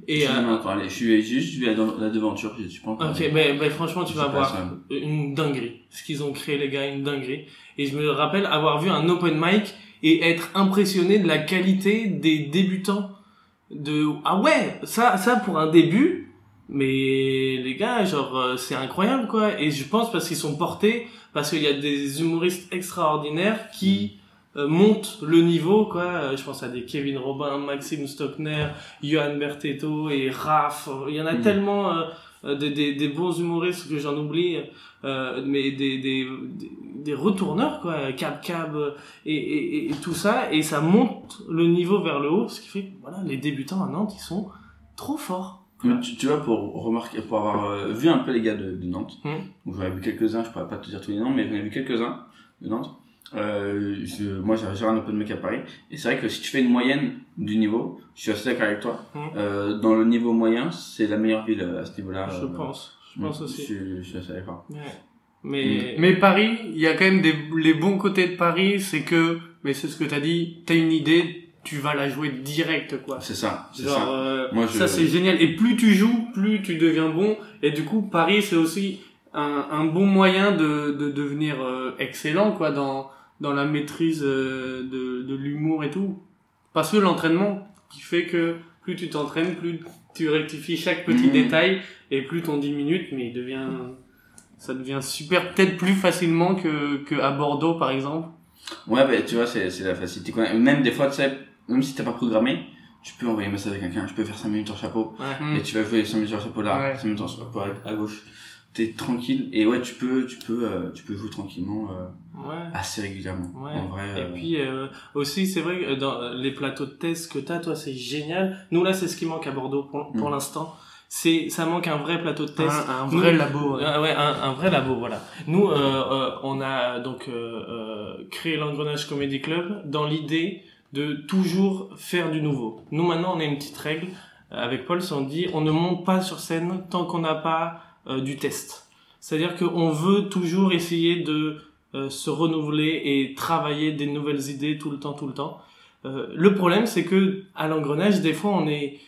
M: et
L: je
M: euh,
L: encore. Je suis juste vu la, la devanture, je suis pas encore
M: Ok,
L: allé.
M: ben, ben franchement, tu
L: Je
M: vas voir une dinguerie. Ce qu'ils ont créé, les gars, une dinguerie. Et je me rappelle avoir vu un open mic et être impressionné de la qualité des débutants. De ah ouais, ça, ça pour un début. Mais les gars, genre euh, c'est incroyable quoi. Et je pense parce qu'ils sont portés, parce qu'il y a des humoristes extraordinaires qui euh, montent le niveau quoi. Euh, Je pense à des Kevin Robin, Maxime Stockner, Johan Bertetto et Raph. Il y en a
L: Mm.
M: tellement euh, euh, des, des, des bons humoristes que j'en oublie, euh, mais des, des, des, retourneurs quoi, Cab Cab et, et, et tout ça, et ça monte le niveau vers le haut, ce qui fait que voilà, les débutants à Nantes ils sont trop forts.
L: Mais tu, tu vois, pour remarquer, pour avoir euh, vu un peu les gars de, de Nantes,
M: Mm.
L: donc j'en ai vu quelques-uns, je pourrais pas te dire tous les noms, mais j'en ai vu quelques-uns de Nantes. Euh, je- moi, j'ai j'ai un open mic à Paris, et c'est vrai que si tu fais une moyenne du niveau, je suis assez d'accord avec toi.
M: Mm.
L: Euh, dans le niveau moyen, c'est la meilleure ville euh, à ce niveau-là.
M: Je
L: euh,
M: pense, je pense aussi.
L: Je, suis- je suis assez d'accord.
M: Ouais. Mais,
G: Mais Paris, il y a quand même des, les bons côtés de Paris, c'est que, mais c'est ce que t'as dit, t'as une idée, tu vas la jouer direct, quoi.
L: C'est ça, c'est
G: Genre,
L: ça.
G: euh,
L: Moi, je-
G: ça c'est génial. Et plus tu joues, plus tu deviens bon. Et du coup, Paris, c'est aussi un, un bon moyen de, de devenir euh, excellent, quoi, dans, dans la maîtrise euh, de, de l'humour et tout. Parce que l'entraînement qui fait que plus tu t'entraînes, plus tu rectifies chaque petit
L: Mhm.
G: détail et plus ton 10 minutes, mais il devient, ça devient super, peut-être plus facilement que, que à Bordeaux, par exemple.
L: Ouais, bah, tu vois, c'est, c'est la facilité. quoi. Même des fois, tu sais, même si t'as pas programmé, tu peux envoyer un message à quelqu'un, je peux faire 5 minutes en chapeau,
M: Ouais.
L: et tu vas jouer 5 minutes en chapeau là,
G: Ouais.
L: 5 minutes en chapeau à, gauche. T'es tranquille, et ouais, tu peux, tu peux, euh, tu peux jouer tranquillement, euh,
M: ouais.
L: assez régulièrement.
M: Ouais.
L: En vrai,
M: Et
L: euh,
M: puis euh, aussi, c'est vrai que dans les plateaux de test que t'as, toi, c'est génial. Nous là, c'est ce qui manque à Bordeaux pour, pour
L: Mm.
M: l'instant. C'est, ça manque un vrai plateau de test.
G: Un, un
M: Nous-
G: vrai labo. ouais.
M: Ouais, un, un vrai labo, voilà. Nous, euh, euh, on a donc euh, euh, créé l'Engrenage Comedy Club dans l'idée de toujours faire du nouveau. Nous maintenant, on a une petite règle euh, avec Paul, c'est on dit on ne monte pas sur scène tant qu'on n'a pas euh, du test. C'est-à-dire qu'on veut toujours essayer de euh, se renouveler et travailler des nouvelles idées tout le temps, tout le temps. Le problème, c'est que à l'engrenage, des fois, on est,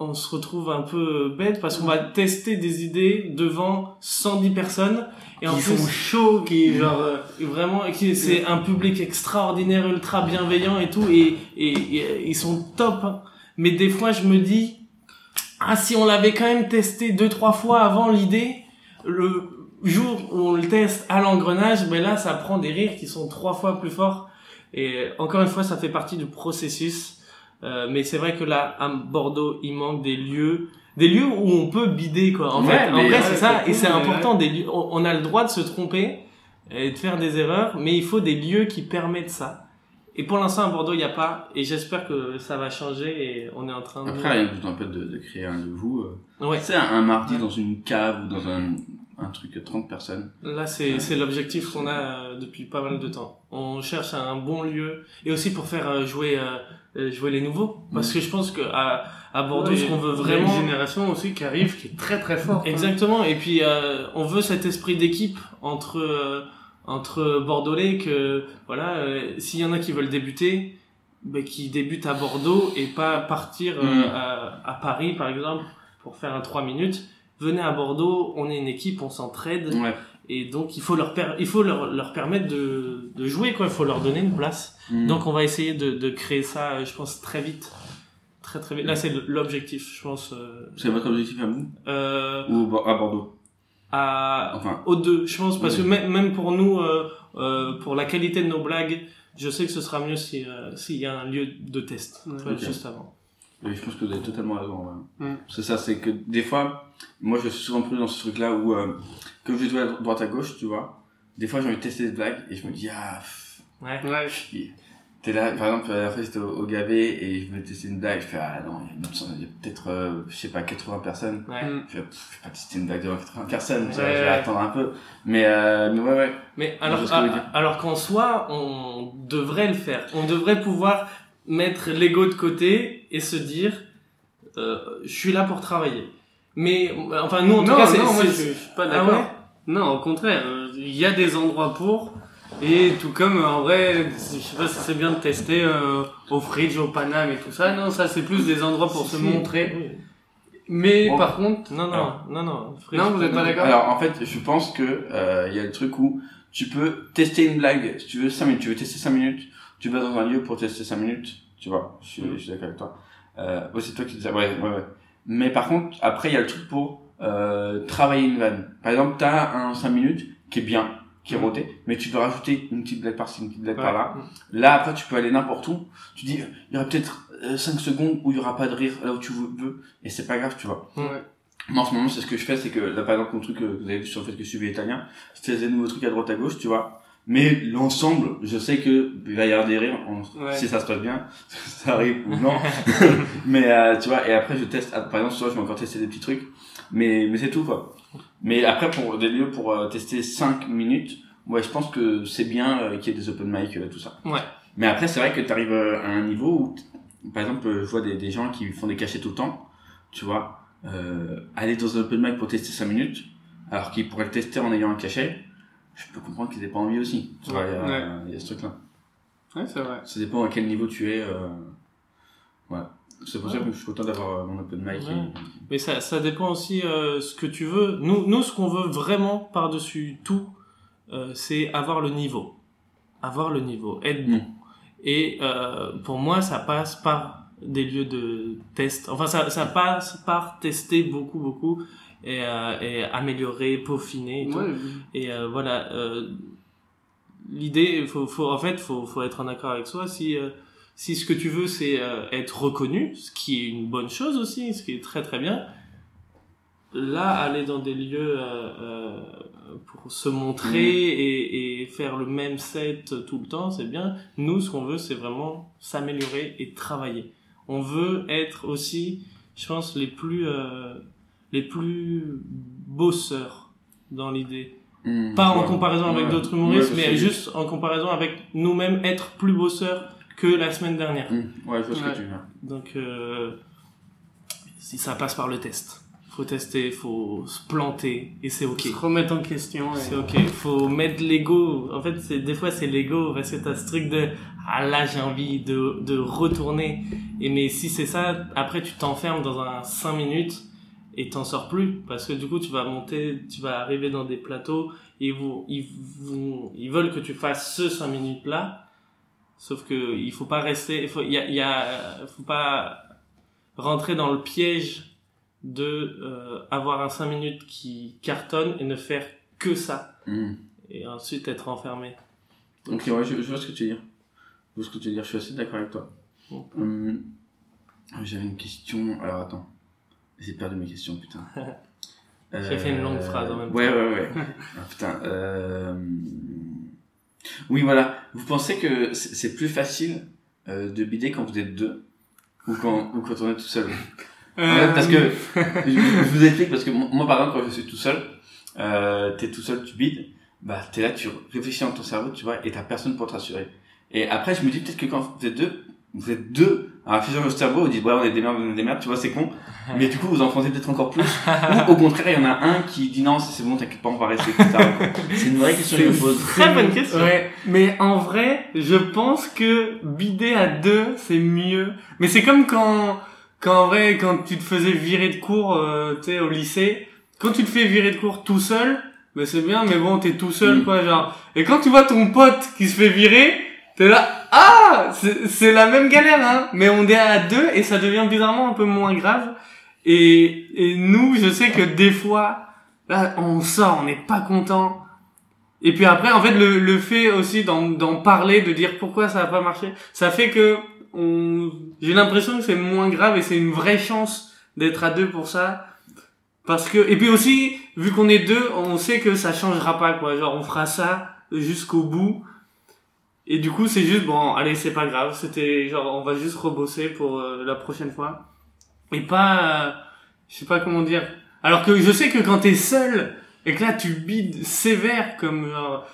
M: on se retrouve un peu bête parce qu'on va tester des idées devant 110 personnes et en
G: qui
M: plus,
G: sont chauds, qui genre. euh,
M: vraiment, qui- c'est un public extraordinaire, ultra bienveillant et tout, et, et, et ils sont top. hein. Mais des fois, je me dis, ah, si on l'avait quand même testé deux, trois fois avant l'idée, le jour où on le teste à l'engrenage, ben là, ça prend des rires qui sont trois fois plus forts. Et encore une fois, ça fait partie du processus. Euh, mais c'est vrai que là, à Bordeaux, il manque des lieux, des lieux où on peut bider, quoi. En
L: Ouais,
M: fait, en vrai,
L: ouais,
M: c'est ça. Et c'est important. Des lieux, on, a le droit de se tromper et de faire des erreurs, mais il faut des lieux qui permettent ça. Et pour l'instant, à Bordeaux, il n'y a pas. Et j'espère que ça va changer et on est en train de...
L: Après, il y a un peu de, de créer un vous. Euh,
M: Ouais.
L: Tu sais, un, un mardi dans une cave ou dans un, un truc de 30 personnes.
M: Là, c'est c'est l'objectif qu'on a euh, depuis pas mal de temps. On cherche un bon lieu et aussi pour faire euh, jouer euh, euh, jouer les nouveaux. Parce que je pense que à, à Bordeaux,
G: Ouais,
M: ce qu'on veut
G: il y a
M: vraiment,
G: une génération aussi qui arrive qui est très très forte. hein.
M: exactement. Et puis euh, on veut cet esprit d'équipe entre euh, entre Bordelais que voilà, euh, s'il y en a qui veulent débuter, ben, qui débutent à Bordeaux et pas partir euh,
L: Mm.
M: à, à Paris par exemple pour faire un 3 minutes. Venez à Bordeaux, on est une équipe, on s'entraide.
L: Ouais.
M: et donc il faut leur per- il faut leur, leur permettre de, de jouer quoi. Il faut leur donner une place.
L: Mhm.
M: donc on va essayer de, de créer ça euh, je pense très vite. Très très vite. Là c'est l'objectif je pense euh,
L: C'est votre objectif à vous
M: euh,
L: Ou à Bordeaux
M: à
L: Enfin.
M: aux deux je pense parce
L: Oui.
M: que même, même pour nous euh, euh, pour la qualité de nos blagues je sais que ce sera mieux si euh, s'il y a un lieu de test juste avant
L: Oui, je pense que vous avez totalement raison. Ouais.
G: Mm.
L: C'est ça, c'est que des fois, moi je suis souvent pris dans ce truc-là où, euh, comme je dois à droite à gauche, tu vois, des fois j'ai envie de tester des blagues et je me dis, ah, pff,
M: ouais
G: Ouais.
L: t'es là, par exemple, la fois j'étais au, au Gavé et je voulais tester une blague, je fais, ah non, il y a, peut-être, euh, je sais pas, 80 personnes.
M: ouais
G: Mm.
L: Je fais, pff, je vais pas tester une blague devant 80 personnes, je vais
M: ouais.
L: attendre un peu. Mais, euh, mais ouais, ouais.
M: Mais alors,
L: vois ce que vous voulez
M: a-
L: dire.
M: alors qu'en soi, on devrait le faire. On devrait pouvoir mettre l'ego de côté et se dire, euh, je suis là pour travailler. Mais enfin, nous, en tout
G: non,
M: cas, c'est.
G: non, moi je, suis pas
M: Ah
G: d'accord.
M: ouais?
G: Non, au contraire, euh, il y a des endroits pour. Et tout comme en vrai, je sais pas si c'est bien de tester euh, au Fridge, au Paname et tout ça. Non, ça c'est plus des endroits pour se montrer.
M: oui.
G: Mais
L: Bon.
G: par contre,
M: Non, non,
L: Alors.
M: non, non.
G: Non, vous êtes pas d'accord?
L: Alors en fait, je pense que euh, il y a le truc où tu peux tester une blague, si tu veux 5 minutes, tu veux tester 5 minutes, tu vas dans un lieu pour tester 5 minutes, tu vois, je suis,
G: Mm.
L: je suis d'accord avec toi. Euh, ouais, c'est toi qui disais, ouais, ouais, ouais. Mais par contre, après, il y a le truc pour euh, travailler une vanne. Par exemple, t'as un 5 minutes qui est bien, qui est
G: Mm.
L: roté, mais tu veux rajouter une petite blague par-ci, une petite blague
G: Ouais.
L: par-là. Là, après, tu peux aller n'importe où. Tu dis, il y aura peut-être 5 secondes où il y aura pas de rire là où tu veux, et c'est pas grave, tu vois.
G: Ouais.
L: Moi, en ce moment, c'est ce que je fais, c'est que là, par exemple, mon truc que vous avez vu sur le fait que je suis italien, c'est des nouveaux trucs à droite à gauche, tu vois. Mais l'ensemble, je sais que il va y avoir des rires, on-
G: Ouais.
L: si ça se passe bien, <laughs> ça arrive ou non. <laughs> <laughs> mais euh, tu vois, et après je teste, ah, par exemple, soit je vais encore tester des petits trucs, mais mais c'est tout quoi. Mais après pour des lieux pour euh, tester 5 minutes, ouais, je pense que c'est bien euh, qu'il y ait des open mic, tout ça.
M: Ouais.
L: Mais après, c'est vrai que tu arrives à un niveau où, par exemple, je vois des, des gens qui font des cachets tout le temps, tu vois, euh, aller dans un open mic pour tester 5 minutes, alors qu'ils pourraient le tester en ayant un cachet, je peux comprendre qu'ils aient pas envie aussi. Tu vois, il y, a-
G: Ouais.
L: il y a ce truc-là.
G: Ouais, c'est vrai.
L: Ça dépend à quel niveau tu es. Euh... Ouais. C'est pour ça que je suis content d'avoir euh, mon open mic.
M: Ouais.
L: et-
M: Mais ça, ça dépend aussi euh, ce que tu veux. Nous, nous, ce qu'on veut vraiment par-dessus tout, euh, c'est avoir le niveau. Avoir le niveau, être bon.
L: Mm.
M: Et pour moi, ça passe par des lieux de test. Enfin, ça, ça passe par tester beaucoup, beaucoup et, euh, et améliorer, peaufiner. Et.
G: Ouais.
M: et euh, voilà. Euh, L'idée, faut, faut, en fait, faut, faut être en accord avec soi. Si, si ce que tu veux, c'est être reconnu, ce qui est une bonne chose aussi, ce qui est très très bien, là, aller dans des lieux euh, pour se montrer et, et faire le même set tout le temps, c'est bien. Nous, ce qu'on veut, c'est vraiment s'améliorer et travailler. On veut être aussi, je pense, les plus, euh, les plus bosseurs dans l'idée.
L: Mm,
M: Pas en comparaison avec
L: Ouais.
M: d'autres humoristes,
L: Ouais,
M: mais
L: sais.
M: juste en comparaison avec nous-mêmes, être plus bosseurs que la semaine dernière.
L: Mm, Ouais, je vois ce
G: Ouais.
L: que tu veux.
M: Donc, euh, si ça passe par le test. Faut tester, faut se planter, et c'est ok.
G: Se remettre en question.
M: C'est ok. Faut mettre l'ego. En fait, c'est, des fois, c'est l'ego, parce que t'as ce truc de, ah là, j'ai envie de, de retourner. Et mais si c'est ça, après, tu t'enfermes dans un 5 minutes, et t'en sors plus. Parce que du coup, tu vas monter, tu vas arriver dans des plateaux, et vous, ils, vous, ils veulent que tu fasses ce 5 minutes là. Sauf que, il faut pas rester, il faut, il y a, y a, faut pas rentrer dans le piège de euh, avoir un 5 minutes qui cartonne et ne faire que ça
L: Mm.
M: et ensuite être enfermé.
L: Ok, ouais, je, je vois ce que tu veux dire. Je vois ce que tu veux dire, je suis assez d'accord avec toi. Hum, J'avais une question. Alors attends. J'ai perdu mes questions, putain. <laughs>
M: J'ai fait une longue phrase en même
L: ouais,
M: temps.
L: Ouais, ouais, <laughs> Ah, putain. Euh... Oui, voilà. Vous pensez que c'est plus facile euh, de bider quand vous êtes deux ou quand, ou quand on est tout seul? <laughs> Parce que je, vous explique parce que moi, moi, par exemple quand je suis tout seul euh, t'es tout seul tu bides bah t'es là tu réfléchis dans ton cerveau tu vois et t'as personne pour te rassurer et après je me dis peut-être que quand vous êtes deux vous êtes deux à dans votre cerveau vous dites ouais on est des merdes on est des merdes tu vois c'est con. Mais du coup vous enfoncez peut-être encore plus. Ou au contraire il y en a un qui dit non c'est bon t'inquiète pas on va rester plus tard. <laughs> C'est une vraie question que je me pose.
M: Très bonne question.
G: Ouais, mais en vrai, je pense que bider à deux, c'est mieux. Mais c'est comme quand, quand en vrai, quand tu te faisais virer de cours, euh, tu sais, au lycée, quand tu te fais virer de cours tout seul, bah c'est bien, mais bon, t'es tout seul, quoi, genre. Et quand tu vois ton pote qui se fait virer, t'es là, ah, c'est la même galère, hein. Mais on est à deux et ça devient bizarrement un peu moins grave. Et, et nous, je sais que des fois, là, on sort, on n'est pas content. Et puis après, en fait, le, le fait aussi d'en, parler, de dire pourquoi ça a pas marché, ça fait que on, j'ai l'impression que c'est moins grave et c'est une vraie chance d'être à deux pour ça. Parce que, et puis aussi, vu qu'on est deux, on sait que ça changera pas, quoi. Genre, on fera ça jusqu'au bout. Et du coup, c'est juste, bon, allez, c'est pas grave. C'était, genre, on va juste rebosser pour euh, la prochaine fois. Et pas, euh, je sais pas comment dire. Alors que je sais que quand t'es seul, et que là, tu bides sévère, comme genre,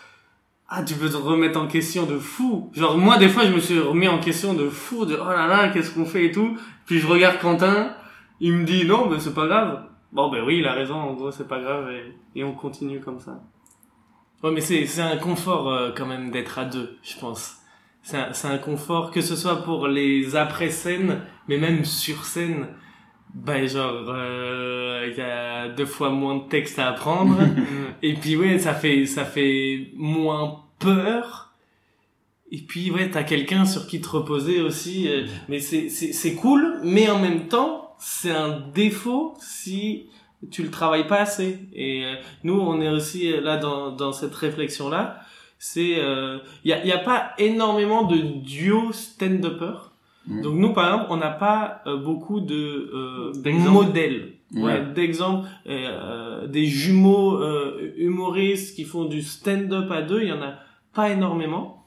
G: ah, tu peux te remettre en question de fou. Genre, moi, des fois, je me suis remis en question de fou, de, oh là là, qu'est-ce qu'on fait et tout. Puis je regarde Quentin, il me dit, non, mais c'est pas grave. Bon, ben oui, il a raison, en gros, c'est pas grave, et, et on continue comme ça.
M: Ouais, mais c'est c'est un confort euh, quand même d'être à deux, je pense. C'est un, c'est un confort que ce soit pour les après scènes, mais même sur scène. Bah genre euh, il y a deux fois moins de texte à apprendre <laughs> et puis ouais ça fait ça fait moins peur et puis ouais t'as quelqu'un sur qui te reposer aussi euh, mais c'est c'est c'est cool mais en même temps c'est un défaut si tu le travailles pas assez. Et euh, nous on est aussi là dans dans cette réflexion là c'est il y a y a pas énormément de duo stand-upper. Donc nous par exemple on n'a pas euh, beaucoup de euh, modèles. Ouais.
L: Ouais.
M: d'exemples euh, des jumeaux euh, humoristes qui font du stand-up à deux il y en a pas énormément.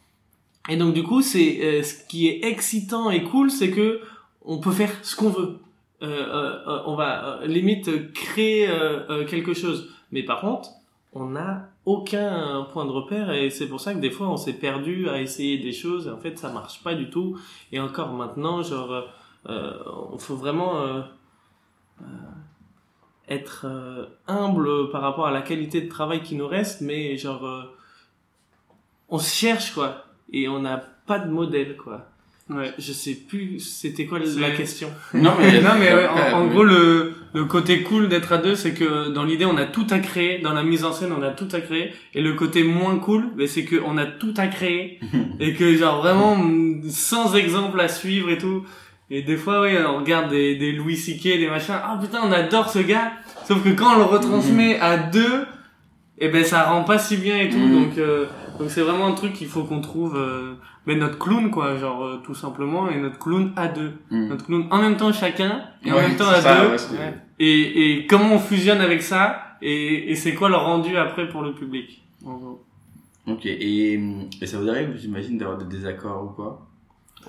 M: Et donc du coup c'est euh, ce qui est excitant et cool c'est que on peut faire ce qu'on veut. euh, euh, on va euh, limite créer euh, euh, quelque chose. Mais par contre on n'a aucun point de repère et c'est pour ça que des fois on s'est perdu à essayer des choses et en fait ça marche pas du tout. Et encore maintenant genre euh, faut vraiment euh, euh, être euh, humble par rapport à la qualité de travail qui nous reste mais genre euh, on cherche quoi. Et on n'a pas de modèle quoi
G: Ouais.
M: je sais plus c'était quoi la question <laughs>
L: Non, mais-
G: non, mais ouais, en, gros, le, le côté cool d'être à deux, c'est que dans l'idée, on a tout à créer. Dans la mise en scène, on a tout à créer. Et le côté moins cool, ben, c'est que on a tout à créer. <laughs> et que, genre, vraiment, sans exemple à suivre et tout. Et des fois, oui, on regarde des, des Louis C.K., des machins. Ah putain, on adore ce gars. Sauf que quand on le retransmet à deux, et ben, ça rend pas si bien et tout.
L: Mhm.
G: Donc, euh, donc c'est vraiment un truc qu'il faut qu'on trouve, euh, ben, notre clown, quoi, genre, euh, tout simplement. Et notre clown à deux.
L: Mhm.
G: Notre clown en même temps chacun, et en même temps à
L: ça,
G: deux.
L: ouais,
G: et, et comment on fusionne avec ça, et, et c'est quoi le rendu après pour le public. en gros?
L: Ok, et, et ça vous arrive, j'imagine, d'avoir des désaccords ou quoi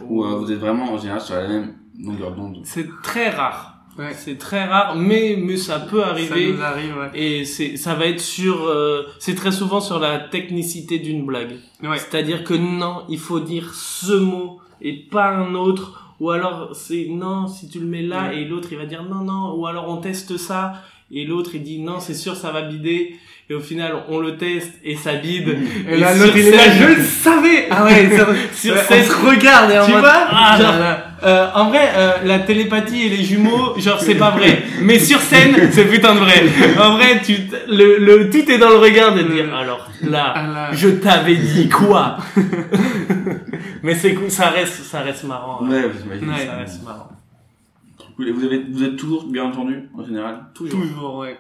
L: Ou euh, vous êtes vraiment en général sur la même longueur d'onde?
M: C'est très rare
G: Ouais.
M: c'est très rare mais mais ça peut arriver
G: Ça nous arrive, ouais.
M: et c'est ça va être sur euh, c'est très souvent sur la technicité d'une blague
G: Ouais.
M: c'est-à-dire que non il faut dire ce mot et pas un autre ou alors c'est non si tu le mets là et l'autre il va dire non non ou alors on teste ça et l'autre il dit non c'est sûr ça va bider et au final on le teste et ça bide
G: Et là,
M: sur
G: l'autre, il est là, je le savais! Ah ouais, sur,
M: scène,
G: on se regarde et en
M: tu
G: mode,
M: vois
G: ah,
M: genre,
G: là, là.
M: euh, en vrai euh, la télépathie et les jumeaux genre c'est pas vrai mais sur scène <laughs> c'est putain de vrai en vrai tu le, le tout est dans le regard de dire alors là,
G: Ah là.
M: je t'avais dit quoi? <laughs> Mais c'est cool ça reste ça reste marrant hein.
L: Ouais.
G: Ouais.
M: ça reste marrant.
L: Et vous, avez, vous êtes toujours bien entendu, en général?
M: Toujours
G: Toujours, ouais.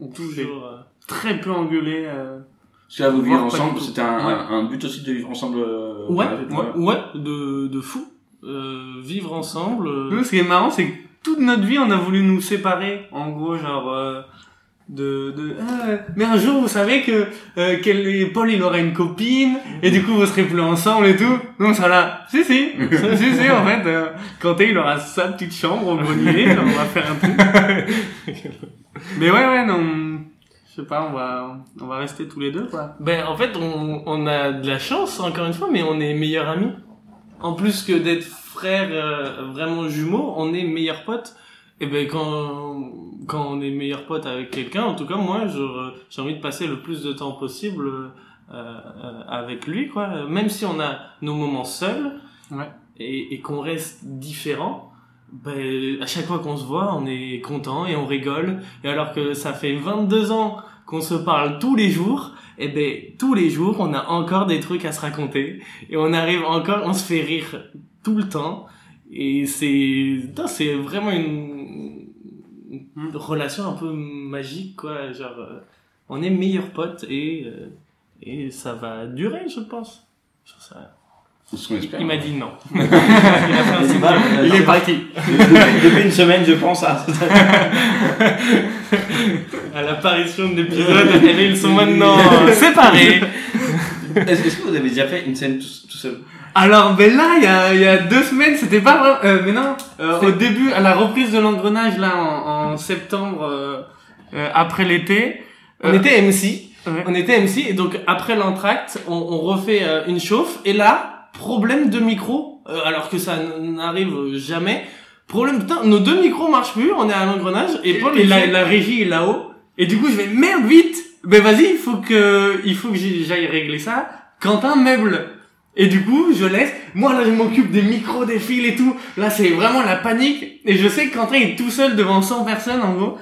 G: On touche
M: toujours euh,
G: très peu engueulé, euh.
L: Parce que là, vous vivez ensemble, c'était un,
G: Ouais.
L: un, but aussi de vivre ensemble euh,
M: ouais ouais ouais de de fou euh, vivre ensemble euh,
G: Nous, ce qui est marrant, c'est que toute notre vie, on a voulu nous séparer. En gros, genre, euh, de, de, ah, mais un jour, vous savez que, euh, Paul, il aura une copine, et du coup, vous serez plus ensemble et tout. Non, ça là. Si, si. si, si, en fait, euh, Quentin, il aura sa petite chambre au grenier, <laughs> on va faire un truc. mais ouais, ouais, non. Je sais pas, on va, on va rester tous les deux, quoi.
M: Ben, en fait, on, on a de la chance, encore une fois, mais on est meilleurs amis. En plus que d'être frères euh, vraiment jumeaux, on est meilleurs potes. Et ben, quand, quand on est meilleurs potes avec quelqu'un, en tout cas, moi, j'ai envie de passer le plus de temps possible euh, euh, avec lui, quoi. Même si on a nos moments seuls
G: Ouais.
M: et, et qu'on reste différents, ben, à chaque fois qu'on se voit, on est content et on rigole. Et alors que ça fait 22 ans
G: qu'on se parle tous les jours, et ben tous les jours on a encore des trucs à se raconter et on arrive encore, on se fait rire tout le temps et c'est c'est vraiment une, une relation un peu magique quoi, genre euh, on est meilleurs potes et euh, et ça va durer je pense. Sur ça. Il m'a dit non. <laughs> il a fait un signal. Il est parti. <laughs>
L: Depuis, une semaine, je pense à. <laughs>
G: à l'apparition de l'épisode, et ils sont maintenant séparés.
L: Est-ce est-ce que vous avez déjà fait une scène tout, tout seul?
G: Alors, ben là, il y a, y a deux semaines, c'était pas vraiment, euh, mais non, euh, au début, à la reprise de l'engrenage, là, en, en septembre, euh, euh, après l'été.
M: On
G: euh,
M: était MC.
G: ouais.
M: On était MC et donc après l'entracte, on, on refait euh, une chauffe et là, problème de micro, euh, alors que ça n'arrive jamais. Problème, putain, nos deux micros marchent plus, on est à l'engrenage et Paul
G: et
M: il
G: la, la régie est là-haut. Et du coup, je vais merde vite. Ben vas-y, il faut que, il faut que j'aille régler ça. Quentin meuble. Et du coup, je laisse. Moi là, je m'occupe des micros, des fils et tout. Là, c'est vraiment la panique. Et je sais que Quentin est tout seul devant 100 personnes en gros.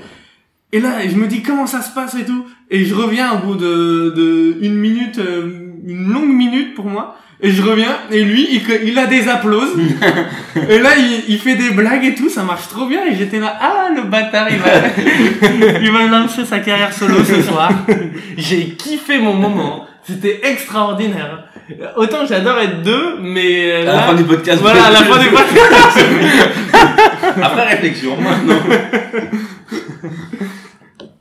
G: Et là, je me dis comment ça se passe et tout? Et je reviens au bout de, de une minute, euh, une longue minute pour moi. Et je reviens, et lui, il, il a des applauses. <laughs> et là, il, il fait des blagues et tout, ça marche trop bien. Et j'étais là, ah, le bâtard, il va, <laughs> il va lancer sa carrière solo ce soir. <laughs>
M: J'ai kiffé mon moment. C'était extraordinaire. Autant j'adore être deux, mais
L: À
M: là,
L: la fin du podcast.
M: voilà, à la fin du podcast. <laughs>
L: Après réflexion, maintenant. <laughs>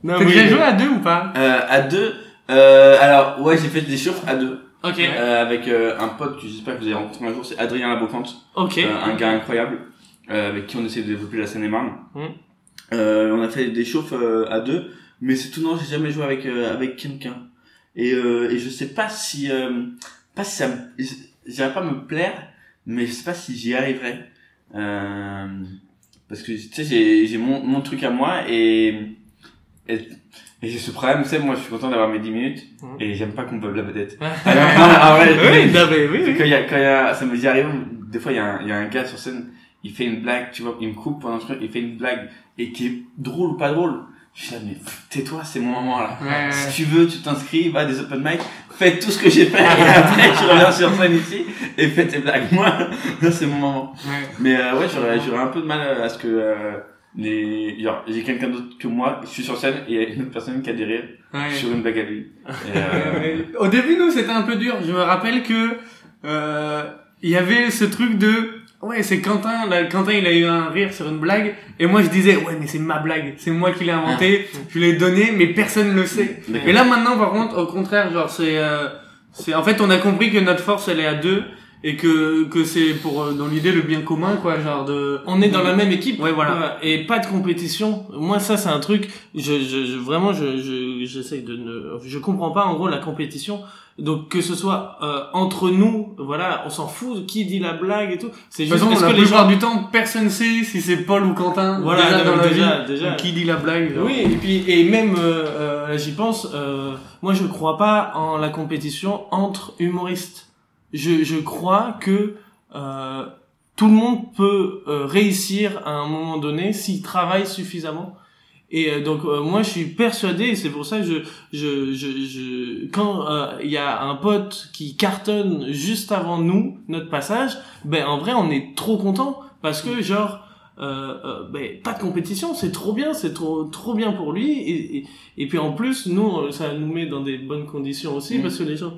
M: Non,
G: T'as déjà joué à deux ou pas
L: Euh, à deux, euh, alors, ouais, j'ai fait des chauffes à deux.
G: Ok.
L: Euh, avec euh, un pote que j'espère que vous allez rencontrer un jour, c'est Adrien Labocante.
G: Ok.
L: Euh, un gars incroyable, euh, avec qui on essaie de développer la Seine-et-Marne.
M: Mm.
L: Euh, on a fait des chauffes euh, à deux, mais c'est tout non, j'ai jamais joué avec euh, avec quelqu'un. Et euh, et je sais pas si euh, pas si ça me j'irais pas me plaire, mais je sais pas si j'y arriverai. Euh, parce que tu sais j'ai j'ai mon mon truc à moi et et, et j'ai ce problème, tu sais, moi je suis content d'avoir mes 10 minutes
M: Mhm.
L: et j'aime pas qu'on me la vedette. <laughs> Ah, non, non, en vrai,
G: oui, non, mais oui,
L: quand il y a, quand il y a, ça me dit arrive, des fois il y a un, il y a un gars sur scène, il fait une blague, tu vois, il me coupe pendant je il fait une blague, et qui est drôle ou pas drôle. Je suis là, mais tais-toi, c'est mon moment là.
G: Ouais,
L: Si
G: ouais.
L: tu veux, tu t'inscris, va à des open mic, fais tout ce que j'ai fait, et après tu reviens sur scène ici, et fais tes blagues. Moi, <laughs> c'est mon moment.
G: Ouais.
L: Mais euh, ouais, j'aurais, j'aurais un peu de mal à ce que euh, les, genre, j'ai quelqu'un d'autre que moi, je suis sur scène, et il y a une autre personne qui a des rires sur une blague à lui. Euh, <laughs>
G: Au début, nous, c'était un peu dur. Je me rappelle que euh, il y avait ce truc de ouais, c'est Quentin. Là, Quentin, il a eu un rire sur une blague, et moi, je disais ouais, mais c'est ma blague. C'est moi qui l'ai inventé. Je l'ai donné, mais personne le sait. Et là, maintenant, par contre, au contraire, genre, c'est euh, c'est en fait, on a compris que notre force, elle est à deux. Et que, que c'est pour, euh, dans l'idée, le bien commun, quoi, genre de...
M: on est dans la même équipe.
G: Ouais, voilà.
M: Et pas de compétition. Moi, ça, c'est un truc, je, je, je- vraiment, je, je, j'essaye de ne, je comprends pas, en gros, la compétition. Donc, que ce soit, euh, entre nous, voilà, on s'en fout de qui dit la blague et tout. C'est juste,
G: façon,
M: est-ce
G: la
M: que les
G: plupart
M: gens,
G: du temps, personne sait si c'est Paul ou Quentin.
M: Voilà,
G: déjà, dans la
M: déjà,
G: vie,
M: déjà.
G: qui dit la blague. genre.
M: Oui, et puis et même euh, euh, j'y pense. Euh, moi, je crois pas en la compétition entre humoristes. Je je crois que euh, tout le monde peut réussir à un moment donné s'il travaille suffisamment. Et euh, donc euh, moi je suis persuadé et c'est pour ça que je je je, je quand euh, il y a un pote qui cartonne juste avant nous notre passage, ben en vrai on est trop content parce que genre euh, euh, ben, pas de compétition, c'est trop bien, c'est trop trop bien pour lui et, et, et puis en plus nous ça nous met dans des bonnes conditions aussi
L: Mhm.
M: parce que les gens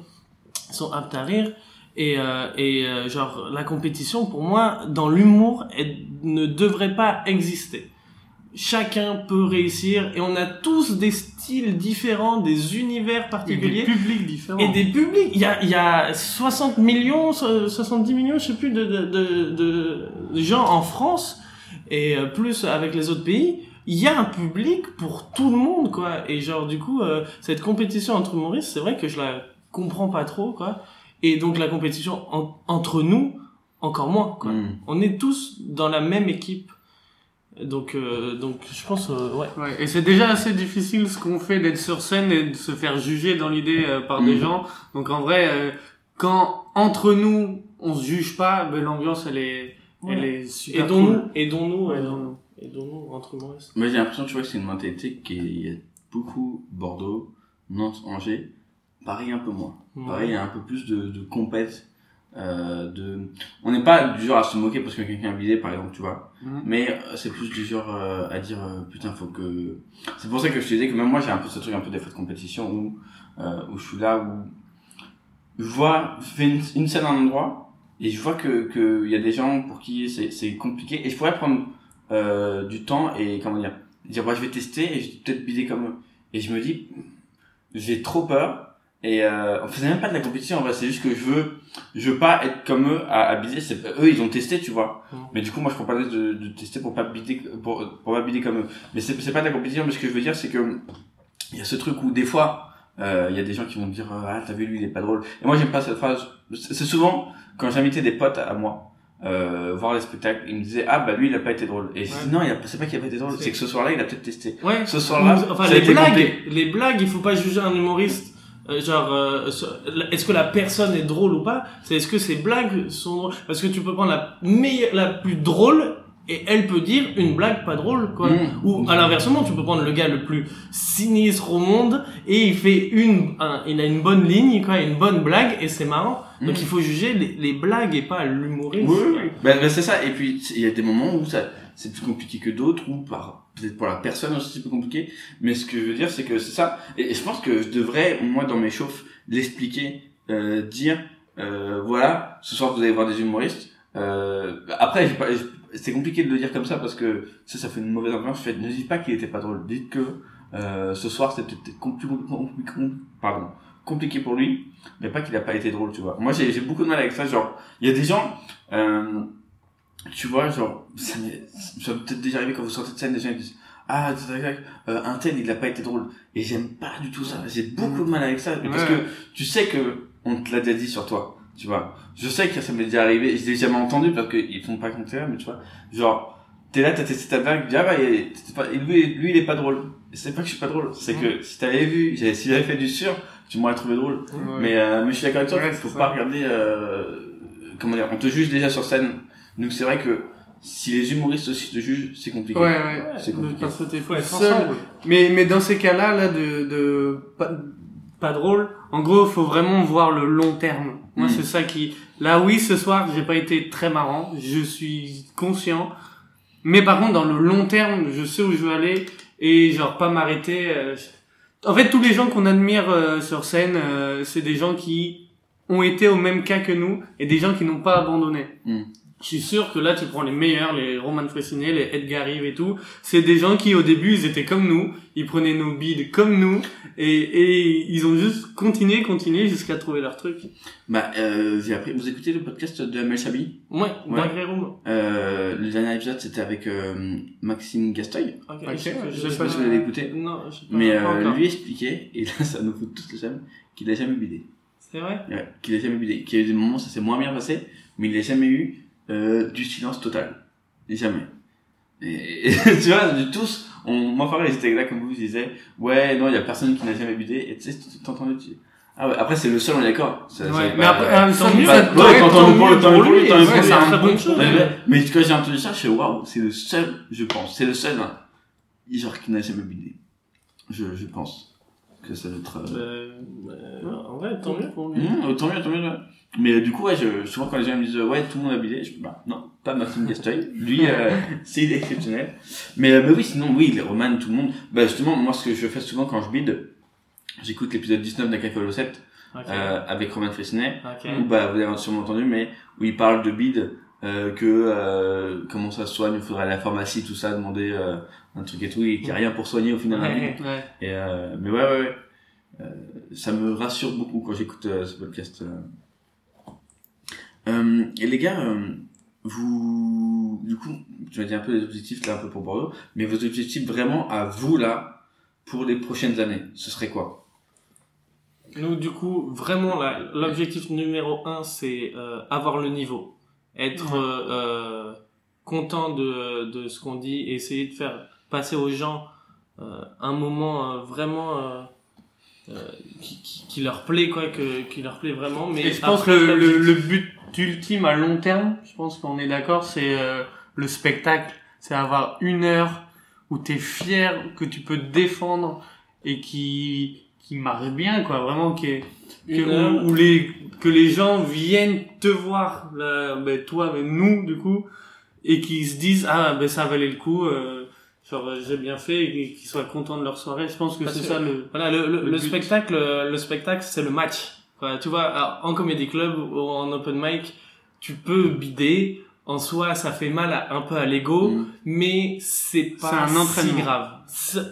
M: sont aptes à rire et euh, et euh, genre la compétition pour moi dans l'humour elle ne devrait pas exister. Chacun peut réussir et on a tous des styles différents, des univers
G: Et des
M: particuliers
G: publics différents.
M: et des publics. Il y a, il y a 60 millions, so- 70 millions, je sais plus, de, de, de, de- gens en France et euh, plus avec les autres pays. Il y a un public pour tout le monde, quoi. Et genre, du coup, euh, cette compétition entre humoristes, c'est vrai que je la comprends pas trop, quoi. Et donc, la compétition en- entre nous, encore moins, quoi.
L: Mm.
M: On est tous dans la même équipe. Donc, euh, donc, je pense, euh, ouais.
G: Ouais, et c'est déjà assez difficile ce qu'on fait d'être sur scène et de se faire juger dans l'idée euh, par des
L: Mhm.
G: gens. Donc en vrai, euh, quand entre nous on se juge pas, ben, l'ambiance elle est, elle est super
M: Aidons-nous,
G: cool.
M: aidons-nous,
G: Ouais,
M: euh,
G: aidons-nous.
M: aidons-nous entre humoristes.
L: Moi j'ai l'impression tu vois que c'est une mentalité qui est beaucoup Bordeaux, Nantes, Angers. Paris un peu moins.
M: Ouais.
L: Paris, il y a un peu plus de, de compète. Euh, de... On n'est pas du genre à se moquer parce que quelqu'un est bidé, par exemple, tu vois.
G: Mhm.
L: Mais euh, c'est plus du genre euh, à dire euh, putain, faut que. C'est pour ça que je te disais que même moi j'ai un peu ce truc un peu des fois de compétition où, où je suis là où je vois, je fais une, une scène à un endroit et je vois que qu'il y a des gens pour qui c'est c'est compliqué et je pourrais prendre du temps et comment dire dire bah je vais tester et je vais peut-être bider comme eux. Et je me dis j'ai trop peur et euh, on faisait même pas de la compétition en vrai c'est juste que je veux je veux pas être comme eux à, à bider c'est eux ils ont testé tu vois.
M: Mhm.
L: mais du coup moi je prends pas le de, de tester pour pas bider pour pour pas bider comme eux. Mais c'est c'est pas de la compétition mais ce que je veux dire c'est que il y a ce truc où des fois euh, il y a des gens qui vont me dire ah t'as vu lui il est pas drôle. Et moi j'aime pas cette phrase. C'est souvent quand j'invitais des potes à moi euh, voir les spectacles ils me disaient ah bah lui il a pas été drôle. Et je dis non il a c'est pas qu'il a pas été drôle c'est que ce soir-là il a peut-être testé.
M: Ouais.
L: ce soir-là
M: Enfin, les blagues, les blagues, il faut pas juger un humoriste. Euh, genre, euh, est-ce que la personne est drôle ou pas? C'est est-ce que ses blagues sont drôles? Parce que tu peux prendre la meilleure, la plus drôle et elle peut dire une blague pas drôle, quoi.
L: Mmh.
M: Ou à l'inversement, tu peux prendre le gars le plus sinistre au monde et il fait une, un- il a une bonne ligne, quoi, une bonne blague et c'est marrant. Donc
L: Mmh.
M: il faut juger les, les blagues et pas l'humoriste.
L: Oui, oui, oui. Ben, ben, c'est ça. Et puis, il y a des moments où ça, c'est plus compliqué que d'autres, ou par, peut-être pour la personne aussi c'est plus compliqué. Mais ce que je veux dire, c'est que c'est ça. Et, je pense que je devrais, moi, dans mes chauffes, l'expliquer, euh, dire, euh, voilà, ce soir vous allez voir des humoristes. Euh, après, c'est compliqué de le dire comme ça parce que ça, ça fait une mauvaise ambiance. Je fais, ne dites pas qu'il était pas drôle. Dites que, euh, ce soir c'était peut-être pardon, compliqué pour lui, mais pas qu'il a pas été drôle, tu vois. Moi, j'ai, j'ai beaucoup de mal avec ça. Genre, il y a des gens, euh, tu vois, genre, ça m'est ça m'est peut-être déjà arrivé quand vous sortez de scène, des gens ils disent Ah, euh, un tel, il a pas été drôle. Et j'aime pas du tout ça. J'ai beaucoup de mal avec ça. Parce
G: Ouais.
L: que tu sais que on te l'a déjà dit sur toi, tu vois. Je sais que ça m'est déjà arrivé, je l'ai jamais entendu parce qu'ils font pas compter mais tu vois. Genre, t'es là, t'as testé ta blague, dis, ah bah, il- pas, lui, lui, il est pas drôle. C'est pas que je suis pas drôle, c'est que si t'avais vu, si j'avais fait du sûr, tu m'aurais trouvé drôle.
G: Ouais.
L: Mais, euh, mais je suis d'accord avec toi, faut
G: c'est
L: pas
G: ça.
L: regarder, euh, comment dire, on te juge déjà sur scène. Donc c'est vrai que si les humoristes aussi te jugent, c'est compliqué.
G: Ouais, ouais.
L: C'est compliqué.
G: Parce que t'es
M: être
G: seul.
M: ensemble.
G: Mais, mais dans ces cas-là, là, de, de, pas, pas drôle, en gros, faut vraiment voir le long terme. Moi,
L: Mm.
G: c'est ça qui, là, oui, ce soir, j'ai pas été très marrant, je suis conscient. Mais par contre, dans le long terme, je sais où je veux aller et genre pas m'arrêter. euh, En fait, tous les gens qu'on admire euh, sur scène, euh, c'est des gens qui ont été au même cas que nous et des gens qui n'ont pas abandonné.
L: Mm.
G: Je suis sûr que là, tu prends les meilleurs, les Roman Fressinet, les Edgar Rive et tout. C'est des gens qui, au début, ils étaient comme nous. Ils prenaient nos bides comme nous. Et, et ils ont juste continué, continué jusqu'à trouver leur truc.
L: Bah, euh, j'ai appris, vous écoutez le podcast de Mel Chabi?
G: Ouais,
L: Ouais. Euh, le dernier épisode, c'était avec, euh, Maxime Gastoy.
M: Ok,
G: Ok,
M: je
G: je
L: Je
G: sais
L: sais pas si vous l'avez écouté.
M: Non, je sais pas.
L: Mais, euh, lui expliquait, et là, ça nous fout tous le seum, qu'il a jamais bidé.
M: C'est vrai?
L: Ouais, qu'il a jamais bidé. Qu'il y a eu des moments où ça s'est moins bien passé, mais il n'a jamais eu, euh, du silence total. Jamais. Et, et <laughs> tu vois, de tous, on, moi, pareil, j'étais là comme vous, je disais, ouais, non, il y a personne qui n'a jamais bidé, et tu sais, t'entendais, tu ah ouais, après, c'est le seul, on est d'accord.
G: Ouais, mais
L: pas-
G: après, temps,
L: Bah,
G: mieux,
L: bah, ouais, quand
G: tant
L: on pour
G: mieux
L: le temps lui, tant mieux
G: c'est une très bonne chose.
L: Mais, quand j'ai entendu ça, je fais waouh, c'est le seul, je pense, c'est le seul, hein, genre, qui n'a jamais bidé. Je, je pense que ça doit être, euh,
M: Euh, euh, en vrai, tant mieux pour lui.
L: Mmh, tant mieux, tant mieux. ouais. Mais du coup, ouais, je, souvent quand les gens me disent ouais, tout le monde a bidé, je dis bah non, pas Maxime Gastoy. Lui, euh, <laughs> c'est exceptionnel. Mais, euh, mais oui, sinon, oui, les romans, tout le monde. Bah justement, moi, ce que je fais souvent quand je bide, j'écoute l'épisode 19 d'un Café au 7
M: Ok.
L: euh, avec Roman Fressinet,
M: Ok.
L: où bah vous avez sûrement entendu, mais où il parle de bide, euh, que euh, comment ça se soigne, il faudrait aller à la pharmacie, tout ça, demander euh, un truc et tout, et qu'il n'y a rien pour soigner au final.
G: Ouais, ouais.
L: Et euh, mais ouais, ouais, ouais. Euh, ça me rassure beaucoup quand j'écoute ce podcast. Euh. Et les gars, euh, vous, du coup, tu m'as dit un peu les objectifs là, un peu pour Bordeaux, mais vos objectifs vraiment à vous là, pour les prochaines années, ce serait quoi?
M: Nous, du coup, vraiment, là, l'objectif numéro un, c'est euh, avoir le niveau. Être content de, de ce qu'on dit et essayer de faire passer aux gens euh, un moment euh, vraiment euh, euh, qui, qui, qui leur plaît, quoi, que, qui leur plaît vraiment. Mais
G: Et je pense que le but ultime à long terme, je pense qu'on est d'accord, c'est euh, le spectacle. C'est avoir une heure où tu es fier, que tu peux te défendre et qui qui marche bien quoi vraiment qui est que, où, où les que les gens viennent te voir là, ben, toi mais nous du coup et qui se disent ah ben ça valait le coup euh, genre j'ai bien fait et qu'ils soient contents de leur soirée. Je pense que c'est ça le
M: voilà le, le,
G: le
M: spectacle le spectacle c'est le match tu vois alors, en comédie club ou en open mic tu peux bider. En soi ça fait mal à- un peu à l'ego mais c'est pas
G: un
M: si
G: entraînement.
M: grave.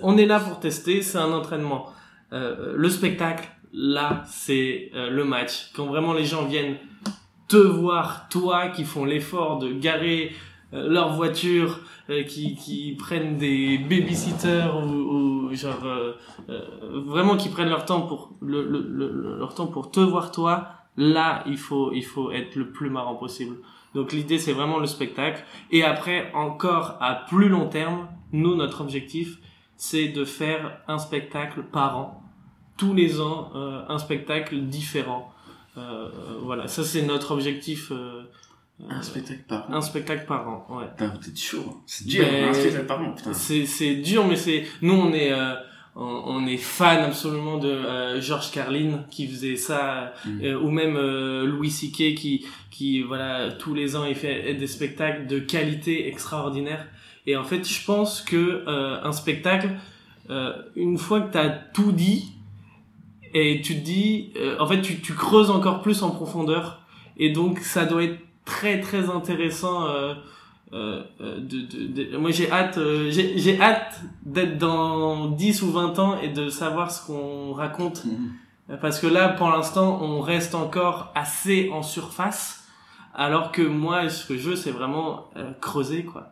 M: On est là pour tester c'est un entraînement. Euh, le spectacle là c'est euh, le match. Quand vraiment les gens viennent te voir toi qui font l'effort de garer euh, leur voiture euh, qui, qui prennent des babysitters ou, ou genre euh, euh, vraiment qui prennent leur temps pour le, le, le- leur temps pour te voir toi là il faut il faut être le plus marrant possible. Donc l'idée c'est vraiment le spectacle. Et après encore à plus long terme nous notre objectif c'est de faire un spectacle par an. Tous les ans euh, un spectacle différent. Euh, voilà. Ça c'est notre objectif euh,
L: Un spectacle par an
M: un spectacle par an ouais
L: Putain, chaud. hein. C'est dur,
M: Ben,
L: un spectacle par an, putain.
M: c'est c'est dur mais c'est nous on est euh, on, on est fan absolument de euh, George Carlin qui faisait ça
L: Mm.
M: euh, ou même euh, Louis C.K. qui qui voilà tous les ans il fait des spectacles de qualité extraordinaire et en fait je pense que euh, un spectacle euh, une fois que t'as tout dit et tu te dis euh, en fait tu, tu creuses encore plus en profondeur et donc ça doit être très très intéressant euh, euh, euh, de, de, de- moi j'ai hâte euh, j'ai j'ai hâte d'être dans 10 ou 20 ans et de savoir ce qu'on raconte. Euh, parce que là pour l'instant on reste encore assez en surface alors que moi ce que je veux c'est vraiment euh, creuser quoi.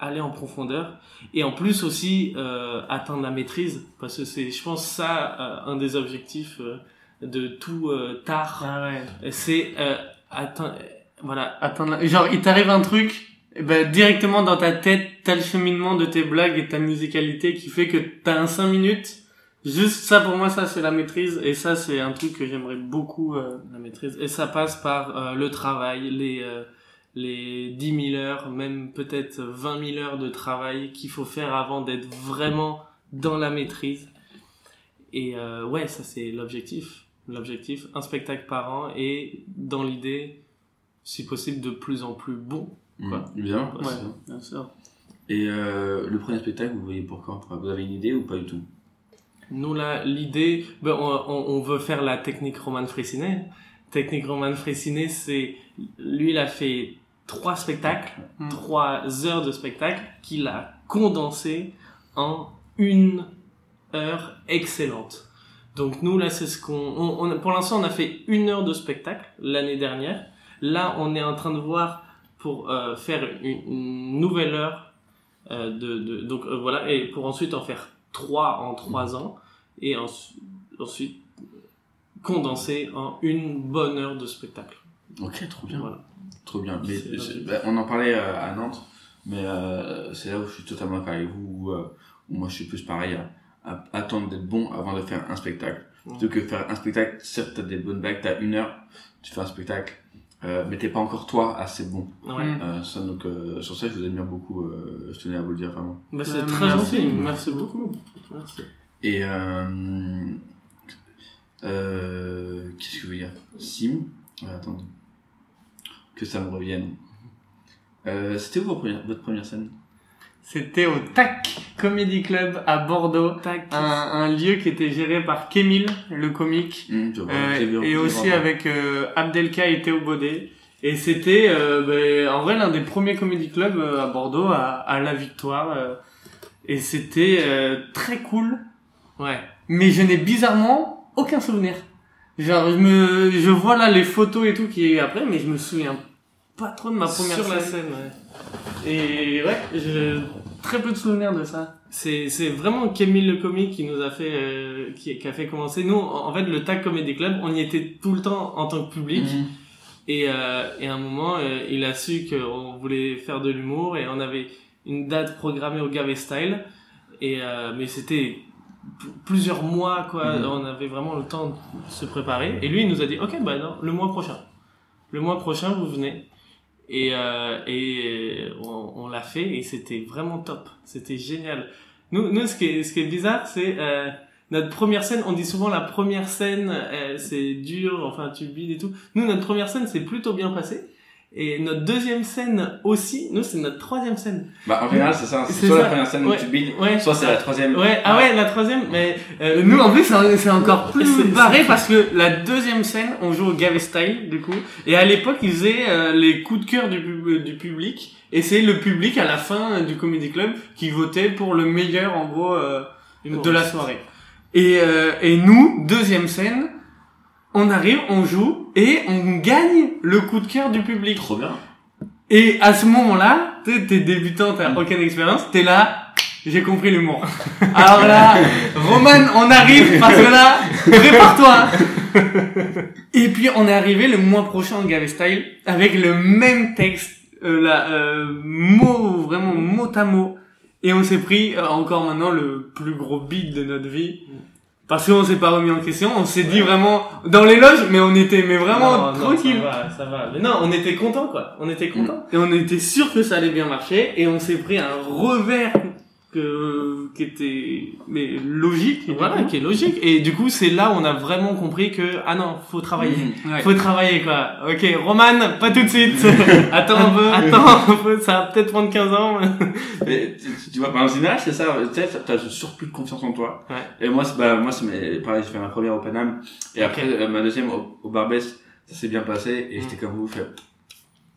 M: Aller en profondeur et en plus aussi euh, atteindre la maîtrise. Parce que c'est je pense ça euh, un des objectifs euh, de tout euh, tard. C'est euh, atteindre voilà
G: atteindre la- genre il t'arrive un truc et ben directement dans ta tête t'as le cheminement de tes blagues et ta musicalité qui fait que t'as un 5 minutes. Juste ça pour moi ça c'est la maîtrise. Et ça c'est un truc que j'aimerais beaucoup euh,
M: la maîtrise. Et ça passe par euh, le travail les euh, les 10 000 heures même peut-être 20 000 heures de travail qu'il faut faire avant d'être vraiment dans la maîtrise. Et euh, ouais ça c'est l'objectif. L'objectif un spectacle par an. Et dans l'idée si possible de plus en plus bon quoi
L: Mmh,
M: Ouais,
L: ça.
G: bien sûr
L: Et euh, le premier spectacle, vous voyez pour quand Enfin, Vous avez une idée ou pas du tout?
M: Nous, là, l'idée, ben, on, on- on veut faire la technique Roman Fressinet. Technique Roman Fressinet, c'est, lui, il a fait trois spectacles, trois heures de spectacle qu'il a condensé en une heure excellente. Donc nous, là, c'est ce qu'on, on, on- pour l'instant, on a fait une heure de spectacle l'année dernière. Là, on est en train de voir pour euh, faire une, une nouvelle heure euh, de, de donc euh, voilà et pour ensuite en faire trois en trois ans et en- ensuite condenser en une bonne heure de spectacle.
L: Ok, trop bien.
M: Voilà.
L: Trop bien. Mais bah, on en parlait à Nantes, mais c'est là où je suis totalement d'accord avec vous. Où, où moi, je suis plus pareil à, à attendre d'être bon avant de faire un spectacle. Plutôt que faire un spectacle, certes, t'as des bonnes blagues, t'as une heure, tu fais un spectacle, euh, mais t'es pas encore toi assez bon.
M: Ouais.
L: Euh, ça, donc, euh, sur ça, je vous admire beaucoup. euh, je tenais à vous le dire vraiment.
M: Bah, c'est
G: Euh,
M: très
G: merci.
M: gentil, merci beaucoup. Merci.
L: Et euh, euh, qu'est-ce que je veux dire? Sim, attendez, que ça me revienne. Euh, C'était où votre première, votre première scène?
G: C'était au TAC Comedy Club à Bordeaux, un, un lieu qui était géré par Kémil, le comique,
L: Mmh, vois,
G: euh, et aussi avec euh, Abdelka et Théo Baudet. Et c'était euh, ben, en vrai l'un des premiers comedy clubs euh, à Bordeaux, à, à La Victoire. euh, et c'était euh, très cool.
M: Ouais.
G: Mais je n'ai bizarrement aucun souvenir. Genre, je me, je vois là les photos et tout qui est après, mais je me souviens pas trop de ma première
M: Sur la
G: scène.
M: scène, ouais.
G: Et ouais, j'ai très peu de souvenirs de ça.
M: C'est c'est vraiment Kémil le comique qui nous a fait euh, qui, qui a fait commencer. Nous, en fait, le TAC Comedy Club, on y était tout le temps en tant que public.
L: Mhm.
M: Et, euh, et à un moment, euh, il a su qu'on voulait faire de l'humour et on avait une date programmée au Gavé Style. Et euh, mais c'était plusieurs mois quoi.
L: Mhm.
M: On avait vraiment le temps de se préparer. Et lui, il nous a dit, ok, bah non, le mois prochain. Le mois prochain, vous venez. Et, euh, et on, on l'a fait et c'était vraiment top. C'était génial. Nous, nous ce, qui est, ce qui est bizarre, c'est... Euh, notre première scène, on dit souvent la première scène, euh, c'est dur, enfin tu bides et tout. Nous, notre première scène, c'est plutôt bien passé. Et notre deuxième scène aussi, nous c'est notre troisième scène.
L: Bah en général c'est ça, c'est soit
M: ça.
L: la première scène où tu bides,
M: Ouais.
L: soit c'est la troisième.
M: Ouais, ah ouais, la troisième, mais euh,
G: Nous, en plus, c'est encore <laughs> plus
M: c'est-
G: barré parce que la deuxième scène, on joue au Gave Style, du coup. Et à l'époque, ils faisaient euh, les coups de cœur du, pub- euh, du public. Et c'est le public, à la fin euh, du Comedy Club, qui votait pour le meilleur, en gros, euh, de la soirée. Et, euh, et nous, deuxième scène, on arrive, on joue, et on gagne le coup de cœur du public.
F: Trop bien.
G: Et à ce moment-là, t'es t'es débutant, t'as aucune expérience, t'es là, j'ai compris l'humour. <laughs> Alors là, Roman, on arrive parce que là, prépare-toi. <laughs> Et puis on est arrivé le mois prochain en Gave Style avec le même texte, euh, là, euh, mot, vraiment mot à mot. Et on s'est pris euh, encore maintenant le plus gros beat de notre vie. Parce qu'on s'est pas remis en question, on s'est dit vraiment dans les loges, mais on était mais vraiment
M: Non, non,
G: tranquille.
M: ça va, ça va. Mais non, on était content quoi. On était content.
G: Et on était sûr que ça allait bien marcher et on s'est pris un revers que, qui était mais logique.
M: Voilà, qui est logique. Et du coup, c'est là où on a vraiment compris que ah non, faut travailler.
G: Ouais.
M: Faut travailler quoi. Ok, Roman, pas tout de suite. <laughs> attends un peu. Attends un peu. Ça va peut-être prendre 15 ans. <laughs>
L: Mais tu, tu vois, bah, en c'est ça, tu sais, t'as ce surplus de confiance en toi.
M: Ouais.
L: Et moi, c'est, bah, moi, c'est mes, pareil, j'ai fait ma première au Paname, et après, euh, ma deuxième au, au Barbès, ça s'est bien passé, et j'étais comme vous, je fais,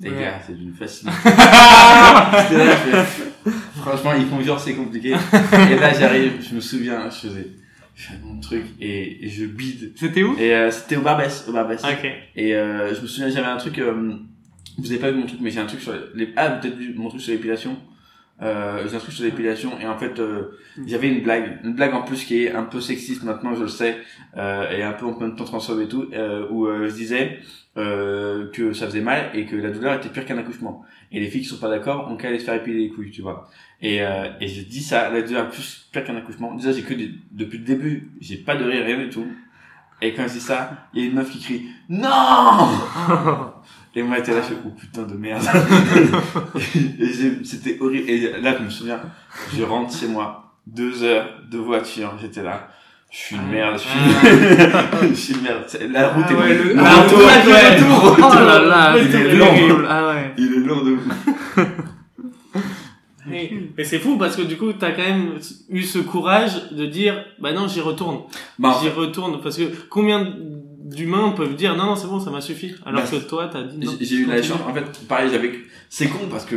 L: les
G: Ouais.
L: gars, c'est d'une facilité. <laughs> Là, <laughs> franchement, ils font genre, c'est compliqué. Et là, j'arrive, je me souviens, je faisais, je fais mon truc, et, et je bide.
G: C'était où
L: Et euh, c'était au Barbès, au Barbès.
G: Ok.
L: Et euh, je me souviens, j'avais un truc, euh, vous avez pas vu mon truc, mais j'ai un truc sur les, ah, peut-être vu mon truc sur l'épilation. Euh, sur l'épilation et en fait euh, j'avais une blague une blague en plus qui est un peu sexiste maintenant je le sais euh, et un peu en même temps transphobe et tout euh, où euh, je disais euh, que ça faisait mal et que la douleur était pire qu'un accouchement. Et les filles qui sont pas d'accord ont qu'à aller se faire épiler les couilles tu vois. Et euh, et je dis ça la douleur est plus pire qu'un accouchement. Déjà j'ai que des- depuis le début j'ai pas de rire rien du tout. Et quand je dis ça il y a une meuf qui crie non <laughs> et moi j'étais là je fais oh putain de merde. <laughs> Et c'était horrible. Et là je me souviens je rentre chez moi deux heures de voiture j'étais là. Je suis une merde je suis, <laughs> je suis une merde. La route
G: Ah
L: est
G: ouais, le-
L: retour,
G: ouais,
L: ouais,
G: retour.
L: le
G: Oh là là,
L: il est long.
G: Ah ouais.
L: il est long de ouf. <laughs>
M: Et, et c'est fou parce que du coup, t'as quand même eu ce courage de dire, bah non, j'y retourne.
L: Bah,
M: j'y retourne. Parce que combien d'humains peuvent dire, non, non, c'est bon, ça m'a suffi. Alors
L: Bah,
M: que toi, t'as dit non.
L: J'ai- eu la chance, en fait, pareil, j'avais, c'est con parce que,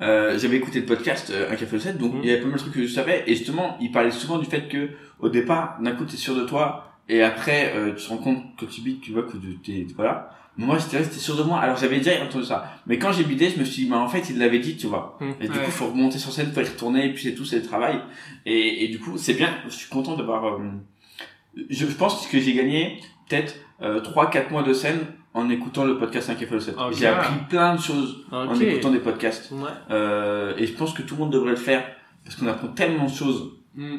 L: euh, j'avais écouté le podcast, euh, Un Café au 7, donc
M: Mhm.
L: il y avait pas mal de trucs que je savais, et justement, il parlait souvent du fait que, au départ, d'un coup, t'es sûr de toi, et après, euh, tu te rends compte que tu bides, tu vois que tu- t'es, voilà. Mais moi, j'étais resté sûr de moi, alors j'avais déjà entendu ça. Mais quand j'ai bidé, je me suis dit, bah, en fait, il l'avait dit, tu vois.
M: Mhm.
L: Et du
G: Ouais.
L: coup, faut remonter sur scène, faut y retourner, et puis c'est tout, c'est le travail. Et, et du coup, c'est bien, je suis content d'avoir, euh, je, je pense que j'ai gagné peut-être euh, 3-4 mois de scène en écoutant le podcast 5 f 7
M: Ok.
L: J'ai appris plein de choses en écoutant des podcasts.
M: Ouais.
L: Euh, et je pense que tout le monde devrait le faire parce qu'on apprend tellement de choses.
G: Mm.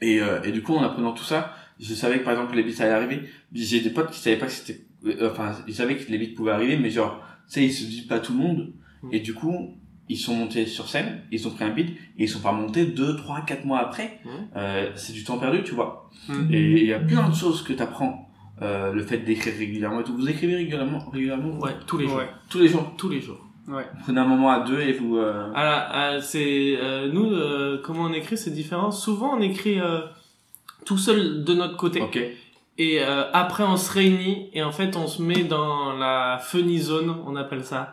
L: Et, euh, et du coup, en apprenant tout ça, je savais que par exemple les bits allaient arriver. J'ai des potes qui savaient pas que c'était, euh, enfin, ils savaient que les bits pouvaient arriver, mais genre, tu sais, ils se disent pas tout le monde.
M: Mm.
L: Et du coup, ils sont montés sur scène, ils ont pris un beat, et ils sont pas montés 2, 3, 4 mois après. Euh, c'est du temps perdu, tu vois.
G: Mm.
L: Et il y a plein de choses que t'apprends. Euh, le fait d'écrire régulièrement et tout. Vous écrivez régulièrement, régulièrement
M: Ouais, tous les jours.
G: Ouais.
L: Tous les jours.
M: Tous les jours.
G: Ouais.
L: Vous prenez un moment à deux et vous. Euh...
M: Alors, euh, c'est euh, nous euh, comment on écrit, c'est différent. Souvent, on écrit euh, tout seul de notre côté.
L: Ok.
M: Et euh, après, on se réunit et en fait, on se met dans la funny zone, on appelle ça.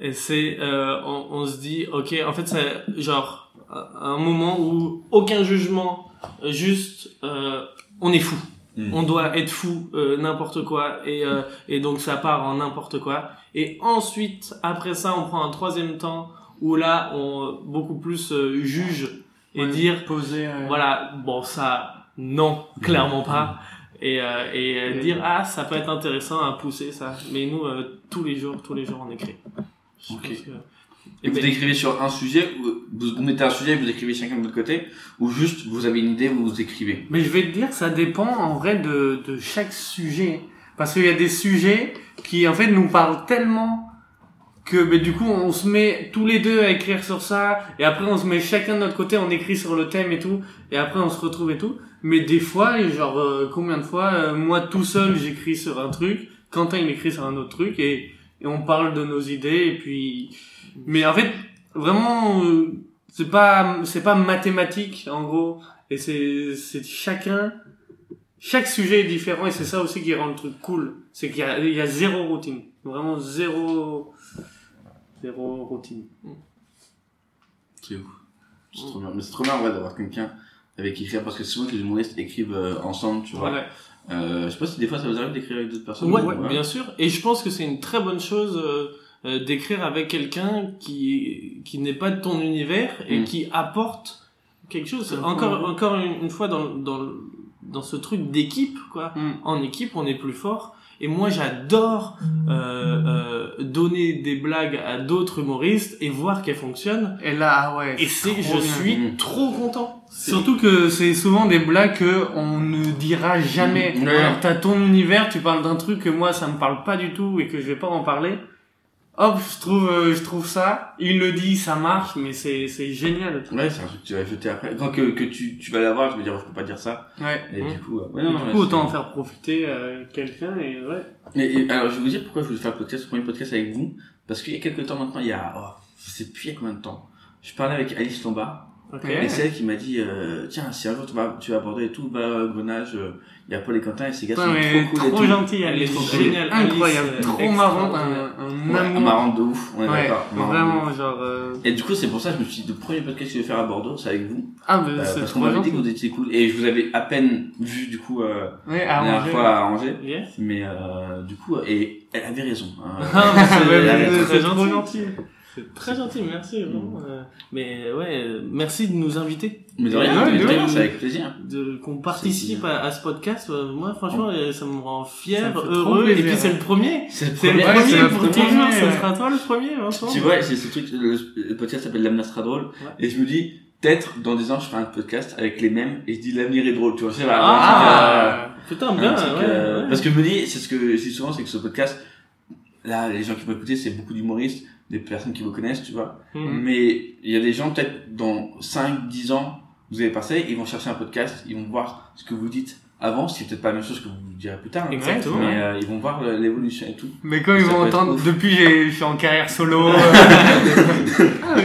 M: Et c'est, euh, on, on se dit, ok, en fait, c'est genre un moment où aucun jugement, juste, euh, on est fou.
L: Mm.
M: On doit être fou, euh, n'importe quoi, et euh, et donc ça part en n'importe quoi. Et ensuite, après ça, on prend un troisième temps où là, on beaucoup plus euh, juge et
G: Ouais,
M: dire
G: Poser. euh,
M: voilà, bon ça, non, clairement pas. Et, euh, et dire ah ça peut être intéressant à pousser ça. Mais nous euh, tous les jours, tous les jours on écrit. Je
L: Ok.
M: pense que-
L: Et vous
M: ben-
L: écrivez sur un sujet, ou vous vous mettez un sujet, vous écrivez chacun de votre côté, ou juste vous avez une idée, vous vous écrivez?
G: Mais je vais te dire, ça dépend en vrai de, de chaque sujet. Parce qu'il y a des sujets qui en fait nous parlent tellement que mais du coup on se met tous les deux à écrire sur ça et après on se met chacun de notre côté on écrit sur le thème et tout et après on se retrouve et tout mais des fois genre euh, combien de fois euh, moi tout seul j'écris sur un truc Quentin il écrit sur un autre truc et, et on parle de nos idées et puis mais en fait vraiment euh, c'est pas c'est pas mathématique en gros et c'est c'est chacun chaque sujet est différent et c'est ça aussi qui rend le truc cool c'est qu'il y a il y a zéro routine vraiment zéro zéro routine
L: C'est ouf. C'est trop bien. Mais c'est trop bien, ouais, d'avoir quelqu'un avec qui écrire, parce que souvent, les humoristes écrivent euh, ensemble, tu vois.
M: Ouais.
L: Euh, je sais pas si des fois ça vous arrive d'écrire avec d'autres personnes.
M: Ouais,
L: ou-
M: bien sûr. Et je pense que c'est une très bonne chose euh, euh, d'écrire avec quelqu'un qui qui n'est pas de ton univers et
L: Mm.
M: qui apporte quelque chose. Encore
G: point.
M: encore une, une fois dans dans dans ce truc d'équipe quoi.
G: Mm.
M: En équipe, on est plus fort. Et moi, j'adore euh, euh, donner des blagues à d'autres humoristes et voir qu'elles fonctionnent.
G: et là ah ouais
M: Et c'est, je
G: bien.
M: suis
L: Mm.
M: trop content.
G: Surtout que c'est souvent des blagues que on ne dira jamais.
L: Ouais.
G: Alors t'as ton univers, tu parles d'un truc que moi ça me parle pas du tout et que je vais pas en parler. Hop, je trouve, euh, je trouve ça. Il le dit, ça marche, mais c'est, c'est génial.
L: Ouais, c'est un truc que tu vas jeter après. Quand que, que tu, tu vas l'avoir, je vais dire, je peux pas dire ça.
G: Ouais.
L: Et du coup, euh, ouais, non,
G: du
L: non,
G: coup, autant en faire profiter euh, quelqu'un et ouais.
L: Et, et alors, je vais vous dire pourquoi je voulais faire le podcast, le premier podcast avec vous. Parce qu'il y a quelques temps maintenant, il y a, oh, je sais plus il y a combien de temps. Je parlais avec Alice Lombard.
M: Ok.
L: Et c'est elle qui m'a dit, euh, tiens, si un jour tu vas, tu vas aborder tout bas grenage, euh, il y a Paul et Quentin et ces gars sont trop cool et
G: trop
L: tout.
G: gentil,
M: Elle
G: elle
M: est trop
G: géniale, incroyable,
M: Alice,
G: trop
M: euh,
G: marrante, un, un
L: Ouais,
G: amour.
L: marrant de ouf, on est
G: Ouais,
L: d'accord. marrant de
G: vraiment,
L: ouf.
G: genre. euh,
L: Et du coup, c'est pour ça que je me suis dit, le premier podcast que je vais faire à Bordeaux, c'est avec vous.
G: Ah, mais
L: Euh,
G: c'est
L: parce qu'on m'avait dit que vous étiez cool. Et je vous avais à peine vu, du coup, euh,
G: Ouais,
L: la dernière fois à Angers.
M: Yes.
L: Mais euh, du coup, et elle avait raison. hein.
G: Ah, mais c'est-
L: Elle avait
G: mais
L: raison.
G: c'est trop gentil.
M: C'est <laughs> très gentil, merci vraiment. euh, mais ouais, euh, merci de nous inviter.
L: Mais de rien,
G: Ouais,
L: de
G: de
L: rien,
G: rien.
L: c'est avec plaisir.
M: de qu'on participe à, à ce podcast. euh, moi, franchement, euh, ça me rend fier, heureux. Et puis c'est le premier.
L: C'est le premier.
G: Ouais, c'est
M: pour toujours.
G: ouais.
M: Ça sera toi le premier, Vincent.
L: Tu vois, c'est ce truc, le, le podcast s'appelle L'avenir sera drôle. Et je me dis, peut-être dans 10 ans, je ferai un podcast avec les mêmes et je dis l'avenir est drôle, tu vois. C'est là,
M: Ah, putain,
L: un truc,
M: bien.
L: euh, un truc,
M: ouais,
L: euh,
M: ouais.
L: Parce que je me dis, c'est ce que je dis souvent, c'est que ce podcast, là, les gens qui vont écouter, c'est beaucoup d'humoristes, des personnes qui vous connaissent, tu vois.
M: Mhm.
L: Mais il y a des gens, peut-être dans 5, 10 ans, vous avez passé, ils vont chercher un podcast, ils vont voir ce que vous dites avant, c'est peut-être pas la même chose que vous direz plus tard. hein.
M: Exactement.
L: Mais euh, ils vont voir l'évolution et tout.
G: Mais quand ils vont entendre, depuis j'ai- je suis en carrière solo. <laughs> euh, ah oui.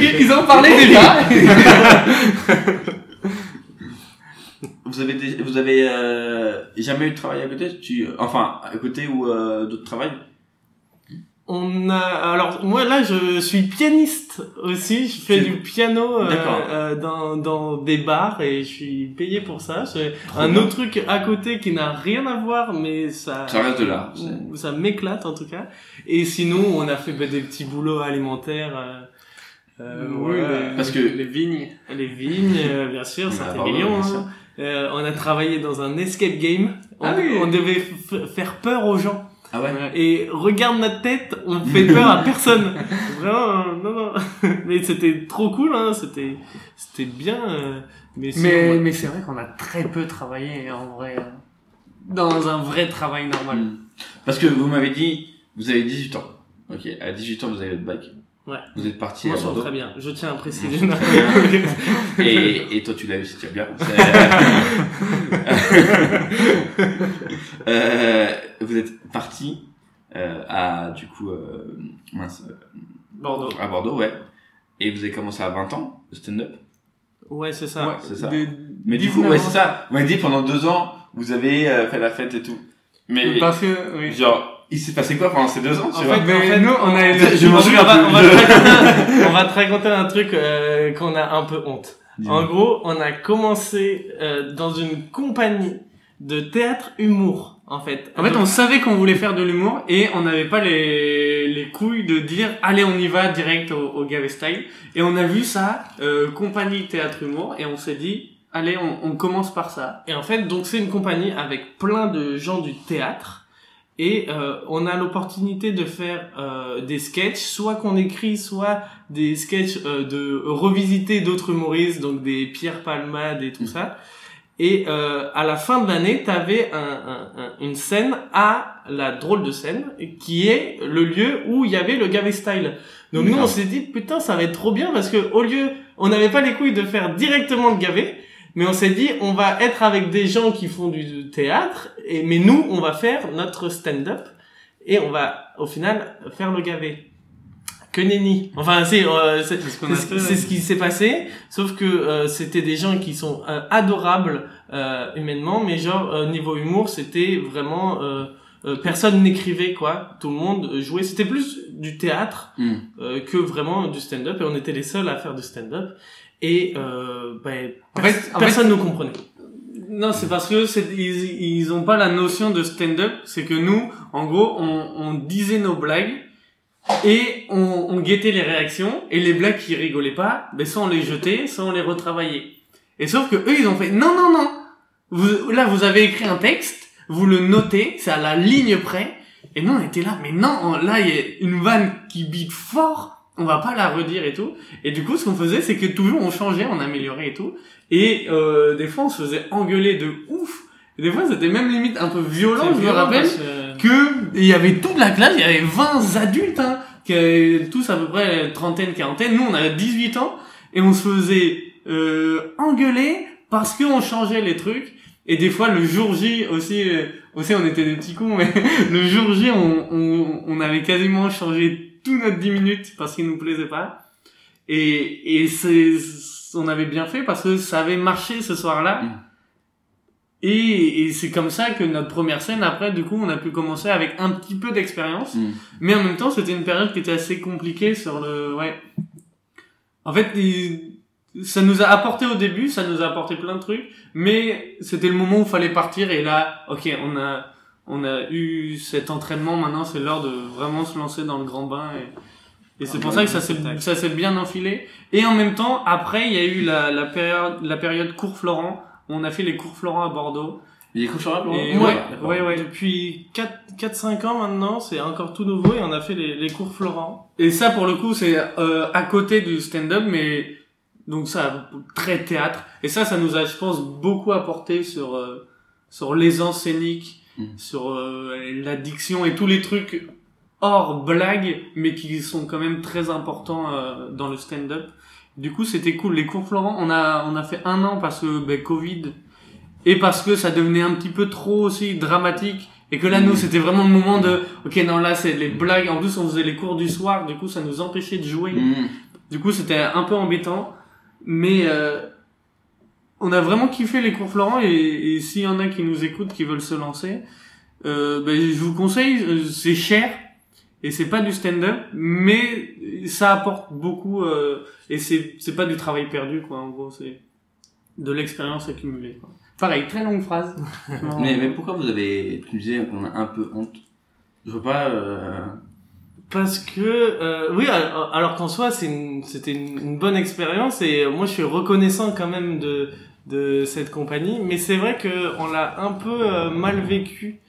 G: Ils ils en parlaient déjà. <laughs>
L: Vous avez des- vous avez euh, jamais eu de travail à côté? Tu enfin à côté ou euh, d'autres travails?
M: On a alors moi là je suis pianiste aussi. Je fais du piano euh, euh, dans dans des bars et je suis payé pour ça. Un
L: bien.
M: autre truc à côté qui n'a rien à voir mais ça
L: ça reste de l'art c'est-
M: ça m'éclate en tout cas. Et sinon, on a fait bah, des petits boulots alimentaires. Euh, euh,
G: Oui,
M: voilà.
G: les-
L: parce que
G: les vignes.
M: les vignes, euh, bien sûr,
L: sûr.
M: hein. Euh, on a travaillé dans un escape game. On,
G: Ah oui.
M: on devait faire peur aux gens.
L: Ah ouais,
M: Et regarde notre tête, on fait peur à personne. <laughs> Vraiment, non, non. <laughs> Mais c'était trop cool, hein. C'était, c'était bien. euh, mais sinon,
G: Mais, mais c'est vrai qu'on a très peu travaillé en vrai. euh, Dans un vrai travail normal.
L: Hmm. parce que vous m'avez dit vous avez 18 ans ok à 18 ans vous avez votre bac
M: Ouais.
L: vous êtes parti
M: Moi,
L: à
M: je sens
L: Bordeaux
M: très bien. Je tiens à préciser. <laughs>
L: et, et toi tu l'as eu c'est bien <laughs> euh, vous êtes parti euh, à du coup euh, mince, euh,
M: Bordeaux.
L: à Bordeaux ouais et vous avez commencé à 20 ans le stand-up
M: Ouais, c'est ça.
G: Ouais,
L: c'est ça.
G: des-
L: Mais du coup,
G: 19
L: ouais, c'est ça. On m'a dit pendant deux ans, vous avez euh, fait la fête et tout. Mais,
G: Parce que, oui.
L: genre, il s'est passé quoi pendant ces deux ans,
M: En
L: tu vois
M: fait,
G: Mais
M: en fait,
G: nous, on a
L: Je m'en souviens
M: va,
L: plus.
M: on va te raconter, <laughs> on va te raconter un truc euh, qu'on a un peu honte.
L: Dis-moi.
M: En gros, on a commencé euh, dans une compagnie de théâtre humour, en fait.
G: En fait, on savait qu'on voulait faire de l'humour et on n'avait pas les, les couilles de dire allez on y va direct au, au Gavé Style. Et on a vu ça, euh, compagnie théâtre humour, et on s'est dit allez on, on commence par ça.
M: Et en fait, donc c'est une compagnie avec plein de gens du théâtre. Et euh, on a l'opportunité de faire euh, des sketchs, soit qu'on écrit, soit des sketchs euh, de revisiter d'autres humoristes, donc des Pierre Palmade et tout ça. Et euh, à la fin de l'année, t'avais un, un, un, une scène à la drôle de scène, qui est le lieu où il y avait le Gavé Style. Donc nous, on s'est dit, putain, ça va être trop bien, parce que au lieu, on n'avait pas les couilles de faire directement le Gavé, mais on s'est dit, on va être avec des gens qui font du théâtre, et mais nous, on va faire notre stand-up, et on va, au final, faire le Gavé que nenni. Enfin, c'est euh, c'est c'est ce qui s'est passé, sauf que euh, c'était des gens qui sont euh, adorables euh, humainement, mais genre euh, niveau humour, c'était vraiment personne n'écrivait quoi. Tout le monde jouait. C'était plus du théâtre
L: Hmm.
M: que vraiment du stand-up, et on était les seuls à faire du stand-up. Et ben,
G: En
M: pers-
G: fait- en
M: personne nous comprenait.
G: Non, c'est parce que ils, ils ont pas la notion de stand-up. C'est que nous, en gros, on, on disait nos blagues et on, on guettait les réactions et les blagues qui rigolaient pas, ben soit on les jetait, soit on les retravaillait. Et sauf que eux, ils ont fait non, non, non. Vous, là, vous avez écrit un texte, vous le notez, c'est à la ligne près. Et nous, on était là, mais non, là, il y a une vanne qui bite fort. On va pas la redire et tout. Et du coup, ce qu'on faisait, c'est que toujours on changeait, on améliorait et tout. Et euh, des fois, on se faisait engueuler de ouf. Et des fois, c'était même limite un peu violent, je me
M: violent
G: rappelle,
M: parce que-
G: que il y avait toute la classe, il y avait 20 adultes, hein, qui avaient tous à peu près trentaine, quarantaine. Nous, on avait 18 ans et on se faisait euh, engueuler parce qu'on changeait les trucs. Et des fois, le jour J aussi, euh, aussi on était des petits cons, mais <laughs> le jour J, on, on, on avait quasiment changé tout notre 10 minutes parce qu'il nous plaisait pas. Et, et c'est, on avait bien fait parce que ça avait marché ce soir-là. Et, et c'est comme ça que notre première scène, après, du coup, on a pu commencer avec un petit peu d'expérience.
L: Mm.
G: Mais en même temps, c'était une période qui était assez compliquée sur le, ouais. En fait, il- ça nous a apporté au début, ça nous a apporté plein de trucs, mais c'était le moment où il fallait partir et là, ok, on a, on a eu cet entraînement, maintenant c'est l'heure de vraiment se lancer dans le grand bain et, et c'est
L: Ah,
G: pour ça que ça s'est,
L: spectacle.
G: ça s'est bien enfilé. Et en même temps, après, il y a eu la, la période, la période cours Florent, où on a fait les cours Florent à Bordeaux.
L: Il y a des cours Florent à Bordeaux
G: Et
M: Ouais,
G: ouais, ouais.
M: Depuis 4-5 ans maintenant, c'est encore tout nouveau et on a fait les, les cours Florent.
G: Et ça, pour le coup, c'est euh, à côté du stand-up, mais donc ça, très théâtre. Et ça, ça nous a, je pense, beaucoup apporté sur euh, sur l'aisance scénique,
L: Mm.
G: sur euh, l'addiction et tous les trucs hors blague, mais qui sont quand même très importants euh, dans le stand-up. Du coup, c'était cool. Les cours Florent, on a on a fait un an parce que ben, Covid et parce que ça devenait un petit peu trop aussi dramatique. Et que là, nous, c'était vraiment le moment de, ok, non, là, c'est les blagues. En plus, on faisait les cours du soir, du coup, ça nous empêchait de jouer.
L: Mm.
G: Du coup, c'était un peu embêtant. Mais euh, on a vraiment kiffé les cours Florent. Et, et s'il y en a qui nous écoutent, qui veulent se lancer, euh, ben, je vous conseille, euh, c'est cher. Et c'est pas du stand-up, mais ça apporte beaucoup. euh, et c'est c'est pas du travail perdu, quoi. En gros, c'est de l'expérience accumulée. Quoi. Pareil, très longue phrase. <laughs>
L: mais, mais pourquoi vous avez, tu disais qu'on a un peu honte? Je veux pas, euh...
M: Parce que euh, oui, alors, alors qu'en soi c'est c'était une, une bonne expérience et euh, moi je suis reconnaissant quand même de de cette compagnie, mais c'est vrai que on l'a un peu euh, mal vécu.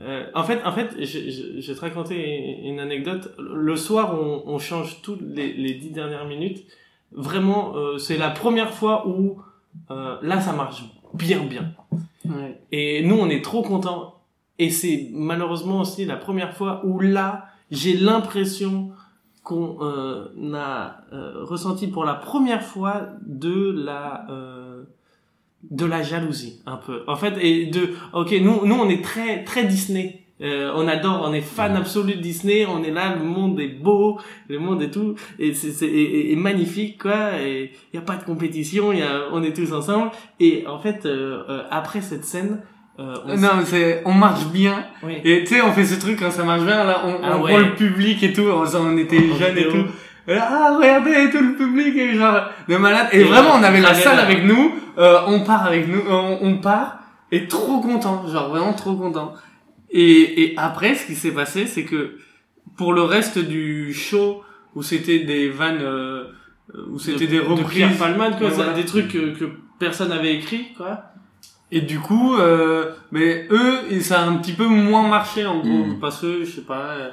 M: Euh, en fait, en fait, je, je, je vais te raconter une anecdote. Le soir, on, on change toutes les, les dix dernières minutes. Vraiment, euh, c'est la première fois où euh, là ça marche bien, bien.
G: Ouais.
M: Et nous, on est trop contents. Et c'est malheureusement aussi la première fois où là, j'ai l'impression qu'on euh, a euh, ressenti pour la première fois de la euh, de la jalousie un peu. En fait, et de ok, nous nous on est très très Disney. Euh, on adore, on est fan absolu de Disney. On est là, le monde est beau, le monde est tout, et c'est c'est- et- et magnifique quoi. Et il y a pas de compétition, y a, on est tous ensemble. Et en fait, euh, euh, après cette scène, euh, on
G: Non, mais c'est, on marche bien.
M: Oui.
G: Et tu sais, on fait ce truc quand ça marche bien, là, on,
M: Ah
G: on
M: ouais.
G: prend le public et tout, on, on était jeunes et tout. Ah, regardez, tout le public, et genre, de malade. Et,
M: Et
G: vraiment, on avait la salle avec nous, euh, on part avec nous, on, on part, et trop content, genre vraiment trop content. Et, et après, ce qui s'est passé, c'est que, pour le reste du show, où c'était des vannes, euh, où c'était
M: de-
G: des
M: de
G: reprises.
M: Pierre Palmade, quoi,
G: Ouais,
M: ça-
G: voilà.
M: des trucs que, que personne n'avait écrit, quoi.
G: Et du coup, euh, mais eux, et ça a un petit peu moins marché en gros,
L: Mm.
G: parce que je sais pas. euh,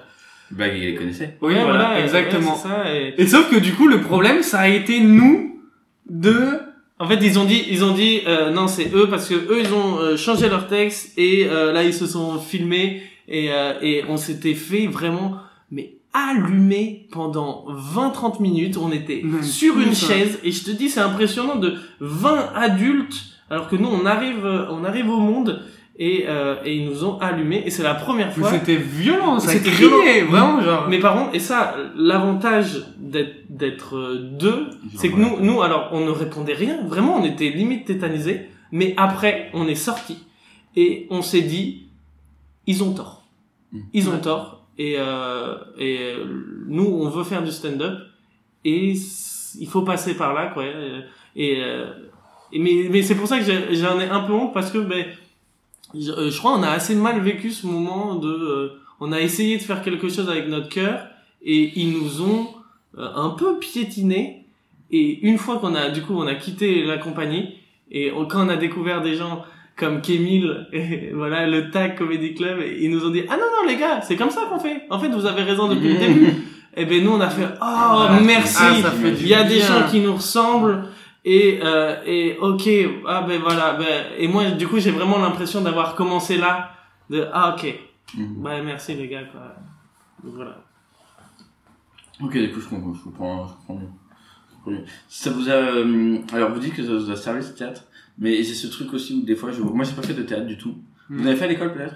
L: Bah, il les connaissait.
G: Oui,
M: Ouais,
G: voilà, exactement.
M: ça, et-
G: Et sauf que du coup, le problème, ça a été nous de
M: En fait, ils ont dit, ils ont dit, euh, non, c'est eux parce que eux, ils ont euh, changé leur texte et euh, là, ils se sont filmés et euh, et on s'était fait vraiment, mais allumé pendant 20-30 minutes. On était sur une
G: ça.
M: chaise et je te dis, c'est impressionnant de 20 adultes alors que nous, on arrive, euh, on arrive au monde et euh, et ils nous ont allumés et c'est la première fois.
G: c'était violent, ça
M: C'était
G: criait,
M: violent.
G: vraiment, genre.
M: Mais par contre, et ça, l'avantage d'être d'être euh, deux, c'est que nous, nous, alors, on ne répondait rien. Vraiment, on était limite tétanisés. Mais après, on est sorti et on s'est dit, ils ont tort. Ils ont tort. Et et, et euh, nous, on veut faire du stand-up et il faut passer par là, quoi. Et, euh, et mais mais c'est pour ça que j'en ai un peu honte parce que ben je, euh, je crois on a assez mal vécu ce moment de euh, on a essayé de faire quelque chose avec notre cœur et ils nous ont euh, un peu piétiné et une fois qu'on a du coup on a quitté la compagnie et on- quand on a découvert des gens comme Kémil et <laughs> voilà le Tag Comedy Club et ils nous ont dit ah non non les gars c'est comme ça qu'on fait. En fait vous avez raison depuis le début <laughs> et ben nous on a fait oh
G: Ah,
M: merci.
G: ah,
M: il y a des gens qui nous ressemblent et euh, et ok ah ben voilà ben et moi du coup j'ai vraiment l'impression d'avoir commencé là de ah ok bah merci les gars quoi Donc, voilà
L: Ok, du coup, je comprends, je comprends, je comprends mieux. Je comprends mieux. Ça vous a, euh, alors vous dites que ça vous a servi ce théâtre, mais j'ai ce truc aussi où des fois, je, moi j'ai pas fait de théâtre du tout. Vous
G: Mm.
L: avez fait à l'école peut-être?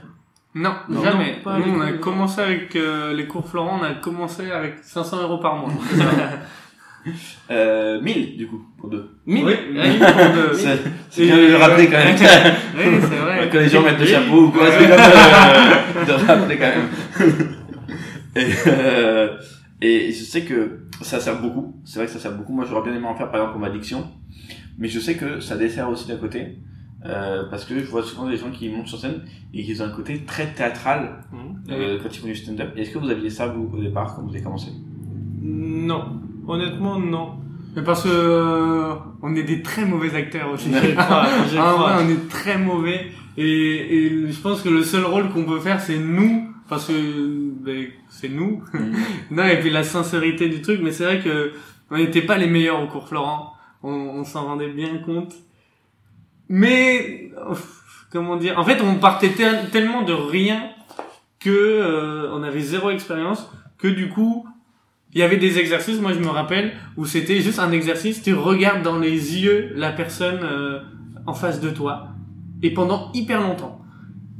G: Non,
L: Non,
G: jamais.
M: non,
G: Nous, on a commencé avec euh, les cours Florent, on a commencé avec 500 euros par mois. <laughs>
L: Euh, 1000 du coup, pour deux.
M: Mille
G: Oui, mille pour deux.
L: C'est bien de le rappeler quand même.
G: Oui, c'est <laughs> vrai.
L: Quand les gens mettent le
G: Oui.
L: chapeau ou quoi, c'est bien de, de rappeler quand même. <laughs> Et, euh, et je sais que ça sert beaucoup. C'est vrai que ça sert beaucoup. Moi, j'aurais bien aimé en faire, par exemple, comme addiction. Mais je sais que ça dessert aussi d'un côté. Euh, parce que je vois souvent des gens qui montent sur scène et qui ont un côté très théâtral euh, quand ils font du stand-up. Est-ce que vous aviez ça, vous, au départ, quand vous avez commencé?
M: Non honnêtement non
G: Mais parce que euh, on est des très mauvais acteurs aussi.
M: Je crois, je <laughs>
G: Ah, ouais, on est très mauvais et, et je pense que le seul rôle qu'on peut faire c'est nous parce que ben, c'est nous. <laughs> non et puis la sincérité du truc mais c'est vrai que on n'était pas les meilleurs au cours Florent. On, on s'en rendait bien compte. Mais comment dire? En fait, on partait tel- tellement de rien que euh, on avait zéro expérience que du coup il y avait des exercices, moi je me rappelle, où c'était juste un exercice, tu regardes dans les yeux la personne euh, en face de toi, et pendant hyper longtemps.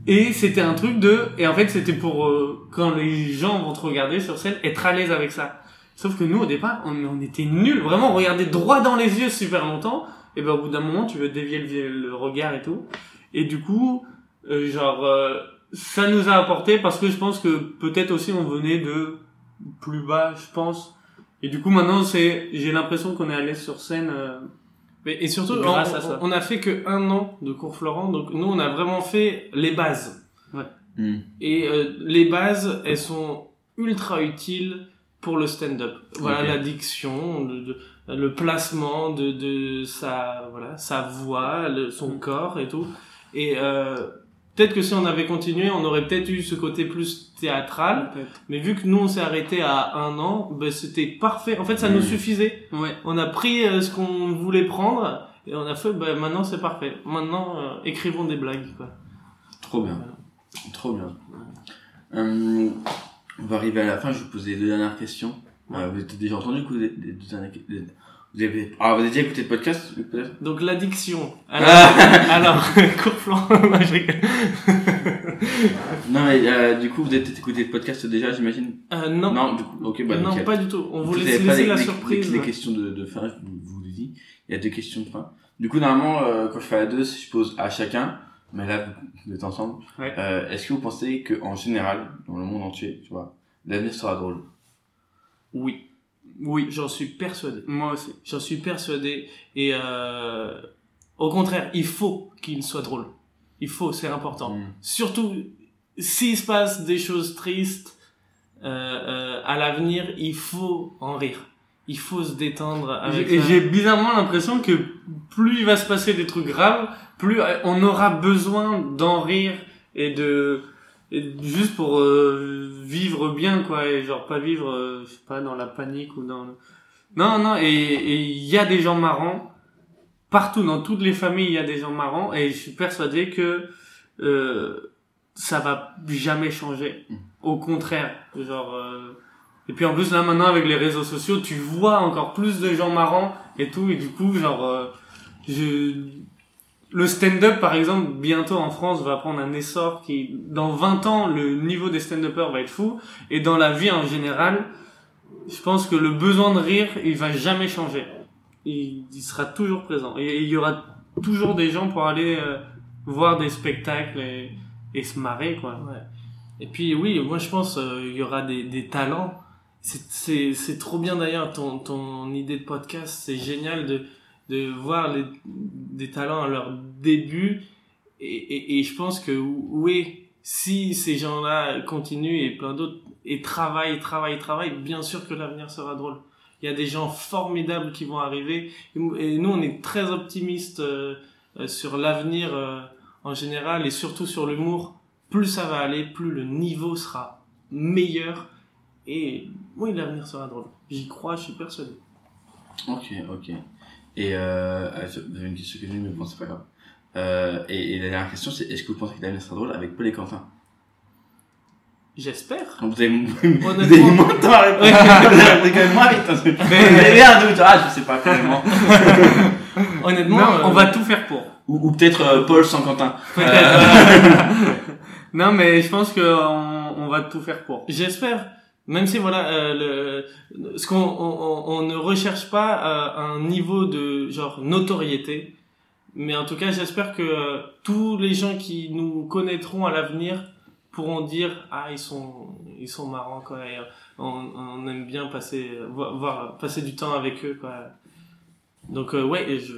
G: Et c'était un truc de, et en fait c'était pour euh, quand les gens vont te regarder sur scène, être à l'aise avec ça. Sauf que nous au départ, on, était nuls, vraiment on regardait droit dans les yeux super longtemps, et ben au bout d'un moment tu veux dévier le, le regard et tout. Et du coup, euh, genre, euh, ça nous a apporté parce que je pense que peut-être aussi on venait de plus bas, je pense. Et du coup, maintenant, c'est, j'ai l'impression qu'on est à l'aise sur scène. euh,
M: Mais, et surtout, on,
G: grâce à ça.
M: on a fait que un an de cours Florent, donc nous on a vraiment fait les bases.
G: Ouais.
L: Hmm.
M: Et euh, les bases, elles sont ultra utiles pour le stand-up. Voilà,
L: Ok.
M: la diction, le, de- le placement de, de sa, voilà, sa voix, le- son corps et tout. Et euh, peut-être que si on avait continué, on aurait peut-être eu ce côté plus théâtral. Mais vu que nous on s'est arrêté à un an, ben c'était parfait. En fait, ça nous suffisait.
G: Ouais.
M: On a pris euh, ce qu'on voulait prendre et on a fait. Ben maintenant c'est parfait. Maintenant euh, écrivons des blagues quoi.
L: Trop bien. Trop bien. Euh, on va arriver à la fin, je vais vous poser les deux dernières questions. Euh, vous avez déjà entendu du coup, les, les deux dernières les- vous avez, ah, vous avez déjà écouté le podcast, peut-être?
M: Donc l'addiction. Alors,
L: Ah.
M: alors cours flanc. Non, je rigole. <laughs>
L: Non, mais euh, du coup, vous avez peut-être écouté le podcast déjà, j'imagine?
M: Euh, non.
L: Non, du coup, ok, bah
M: Non,
L: nickel.
M: pas du tout. On
L: vous avez
M: se
L: pas
M: laisser
L: les-
M: la
L: les-
M: surprise.
L: Les, les questions de, de fin, je vous, vous l'ai dit. Il y a deux questions de fin. Du coup, normalement, euh, quand je fais à deux, je pose à chacun. Mais là, vous- vous êtes ensemble.
G: Ouais.
L: Euh, Est-ce que vous pensez que en général, dans le monde entier, tu vois, l'avenir sera drôle?
M: Oui. Oui, j'en suis persuadé.
G: Moi aussi.
M: J'en suis persuadé. Et euh, au contraire, il faut qu'il soit drôle. Il faut, c'est important.
L: Mm.
M: Surtout s'il se passe des choses tristes euh, euh, à l'avenir, il faut en rire. Il faut se détendre avec
G: Et j'ai bizarrement l'impression que plus il va se passer des trucs graves, plus euh, on aura besoin d'en rire et de et juste pour euh, vivre bien quoi et genre pas vivre euh, je sais pas dans la panique ou dans le... non non et et il y a des gens marrants partout dans toutes les familles il y a des gens marrants et je suis persuadé que euh, ça va jamais changer. Au contraire, genre. euh, et puis en plus là maintenant avec les réseaux sociaux, tu vois encore plus de gens marrants et tout et du coup genre euh, je le stand-up par exemple bientôt en France va prendre un essor qui dans 20 ans le niveau des stand-uppers va être fou. Et dans la vie en général je pense que le besoin de rire il va jamais changer. Il, sera toujours présent. Et il y aura toujours des gens pour aller euh, voir des spectacles et, et se marrer quoi.
M: Ouais. Et puis oui, moi je pense euh, il y aura des, des talents. C'est trop bien d'ailleurs ton, ton idée de podcast, c'est génial de, de voir des talents à leur début. Et, et, et je pense que oui, si ces gens-là continuent et plein d'autres et travaillent, travaillent, travaillent, bien sûr que l'avenir sera drôle. Il y a des gens formidables qui vont arriver. Et nous, on est très optimistes euh, euh, sur l'avenir euh, en général et surtout sur l'humour. Plus ça va aller, plus le niveau sera meilleur. Et oui, l'avenir sera drôle. J'y crois, je suis persuadé.
L: Ok, ok. Et euh, ah, une question que je mais bon, c'est pas grave. Euh, et, et la dernière question, c'est est-ce que vous pensez que l'avenir sera drôle avec Paul et Quentin?
M: J'espère.
L: Vous avez, <laughs> vous
M: Honnêtement.
L: avez mis moins de temps à répondre. <laughs> Vous avez répondu quand même moins vite. Vous avez un doute. Ah, je sais pas, carrément. <laughs>
M: Honnêtement,
G: Non,
M: euh,
G: on va tout faire pour
L: Ou, ou peut-être euh, Paul sans Quentin.
G: non mais je pense que on, on va tout faire pour
M: J'espère. Même si voilà, euh, le, ce qu'on on, on- ne recherche pas euh, un niveau de genre notoriété, mais en tout cas, j'espère que euh, tous les gens qui nous connaîtront à l'avenir pourront dire ah ils sont ils sont marrants quoi. on, on aime bien passer voir- passer du temps avec eux quoi. Donc euh, ouais, et je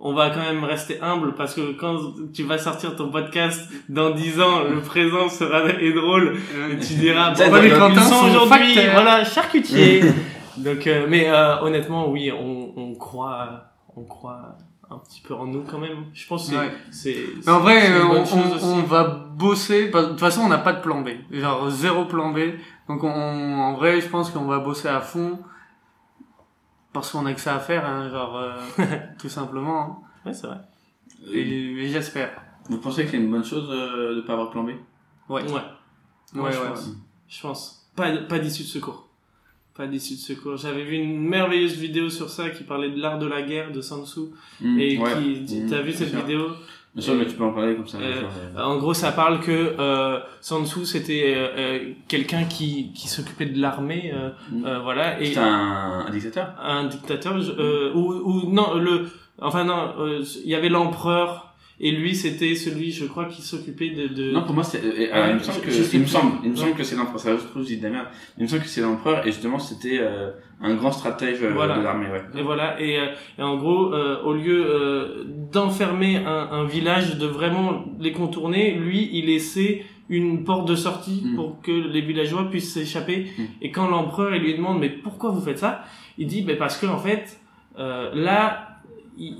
M: on va quand même rester humble parce que quand tu vas sortir ton podcast dans 10 ans, le <laughs> présent sera est drôle et tu diras bon,
L: dans
M: les
L: le-
M: Quentin
G: sont
M: aujourd'hui voilà charcutier. <laughs> Donc euh, mais euh, honnêtement oui, on, on croit on croit un petit peu en nous quand même. Je pense que c'est
G: Ouais. en vrai, euh, on, on- on va bosser. parce- De toute façon, on n'a pas de plan B. Genre zéro plan B. Donc, on, en vrai, je pense qu'on va bosser à fond parce qu'on a que ça à faire, hein, genre euh, <laughs> tout simplement. hein.
M: Ouais, c'est vrai.
G: Et, et j'espère.
L: Vous pensez que c'est une bonne chose euh, de pas avoir plan B?
G: Ouais.
M: Ouais.
G: Ouais,
M: Ouais,
G: ouais,
M: je
G: ouais.
M: pense. Je pense. Pas, pas d'issue de secours. Pas d'issue de secours. J'avais vu une merveilleuse vidéo sur ça qui parlait de l'art de la guerre de Sun Tzu.
L: Mmh,
M: et
L: ouais.
M: qui,
L: Mmh,
M: t'as vu cette
L: sûr.
M: vidéo?
L: Bien sûr, mais tu peux en parler comme ça.
M: Euh, En gros, ça parle que euh, Sun Tzu c'était euh, euh, quelqu'un qui, qui s'occupait de l'armée, euh,
L: Mm.
M: euh, voilà,
L: C'était un, un dictateur?
M: Un dictateur ou, ou non le, enfin non, il y avait l'empereur et lui c'était celui, je crois, qui s'occupait de, de
L: Non, pour moi, c'est, euh, euh, il me semble que,
M: je
L: il me semble, il me semble que c'est l'empereur, ça je trouve, je dis de la merde. Il me semble que c'est l'empereur, et justement, c'était, euh, un grand stratège euh,
M: Voilà.
L: de l'armée, ouais.
M: Et voilà, et, euh, et en gros, euh, au lieu euh, d'enfermer un, un village, de vraiment les contourner, lui, il laissait une porte de sortie
L: Mm.
M: pour que les villageois puissent s'échapper.
L: Mm.
M: Et quand l'empereur il lui demande mais pourquoi vous faites ça, il dit mais parce que en fait euh, là il,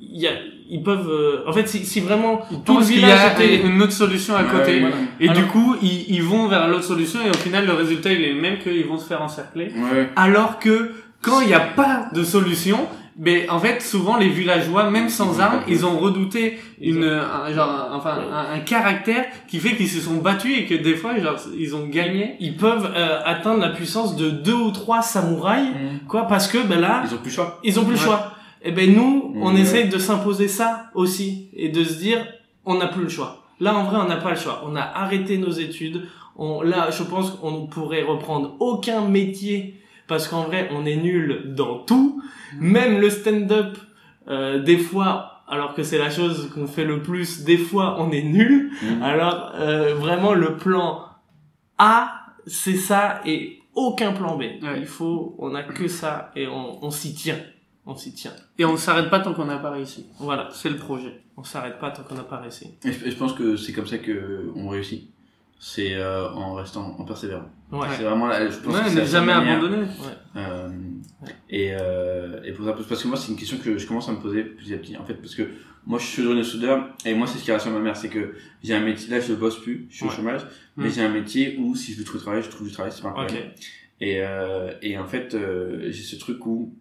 M: il y a, ils peuvent euh, en fait si, si vraiment tout le
G: Parce qu'il y
M: village
G: a
M: était
G: une autre solution à
L: Ouais,
G: côté.
L: voilà.
G: Et
M: Alors-
G: du coup, ils, ils vont vers l'autre solution et au final, le résultat, il est le même qu'ils vont se faire encercler.
L: Ouais.
G: Alors que quand il n'y a pas de solution, mais en fait, souvent les villageois, même sans armes, ils ont redouté une, un, genre, un- enfin, un, un caractère qui fait qu'ils se sont battus et que des fois, genre, ils ont gagné.
M: ils peuvent euh, atteindre la puissance de deux ou trois samouraïs
L: Mm.
M: quoi parce que ben là
L: Ils ont plus le choix.
M: ils ont plus le
G: Ouais.
M: choix. Et ben nous, on essaye de s'imposer ça aussi et de se dire on n'a plus le choix. Là en vrai, on n'a pas le choix. On a arrêté nos études. On là, je pense qu'on ne pourrait reprendre aucun métier parce qu'en vrai, on est nul dans tout. Même le stand-up euh, des fois alors que c'est la chose qu'on fait le plus, des fois on est nul.
L: Mhm.
M: Alors euh, vraiment le plan A, c'est ça et aucun plan B. Il faut, on a que ça et on, on s'y tient. On s'y tient.
G: Et on ne s'arrête pas tant qu'on n'a pas réussi.
M: Voilà,
G: C'est le projet.
M: on s'arrête pas tant qu'on n'a pas réussi.
L: Et je, pense que c'est comme ça que on réussit. C'est euh, en restant, en persévérant.
M: Ouais.
L: C'est vraiment la, je pense que
G: Ouais,
L: c'est
G: ne
L: la
G: jamais abandonner.
L: Euh, et, euh, et pour ça, parce que moi, c'est une question que je commence à me poser petit à petit. En fait, parce que moi, je suis journée soudeur, et moi, c'est ce qui rassure ma mère, c'est que j'ai un métier, là, je bosse plus, je suis au
M: Ouais.
L: chômage, mais
G: Mm.
L: j'ai un métier où si je veux trouver du travail, je trouve du travail, c'est pas un. Et, euh, et en fait, euh, j'ai ce truc où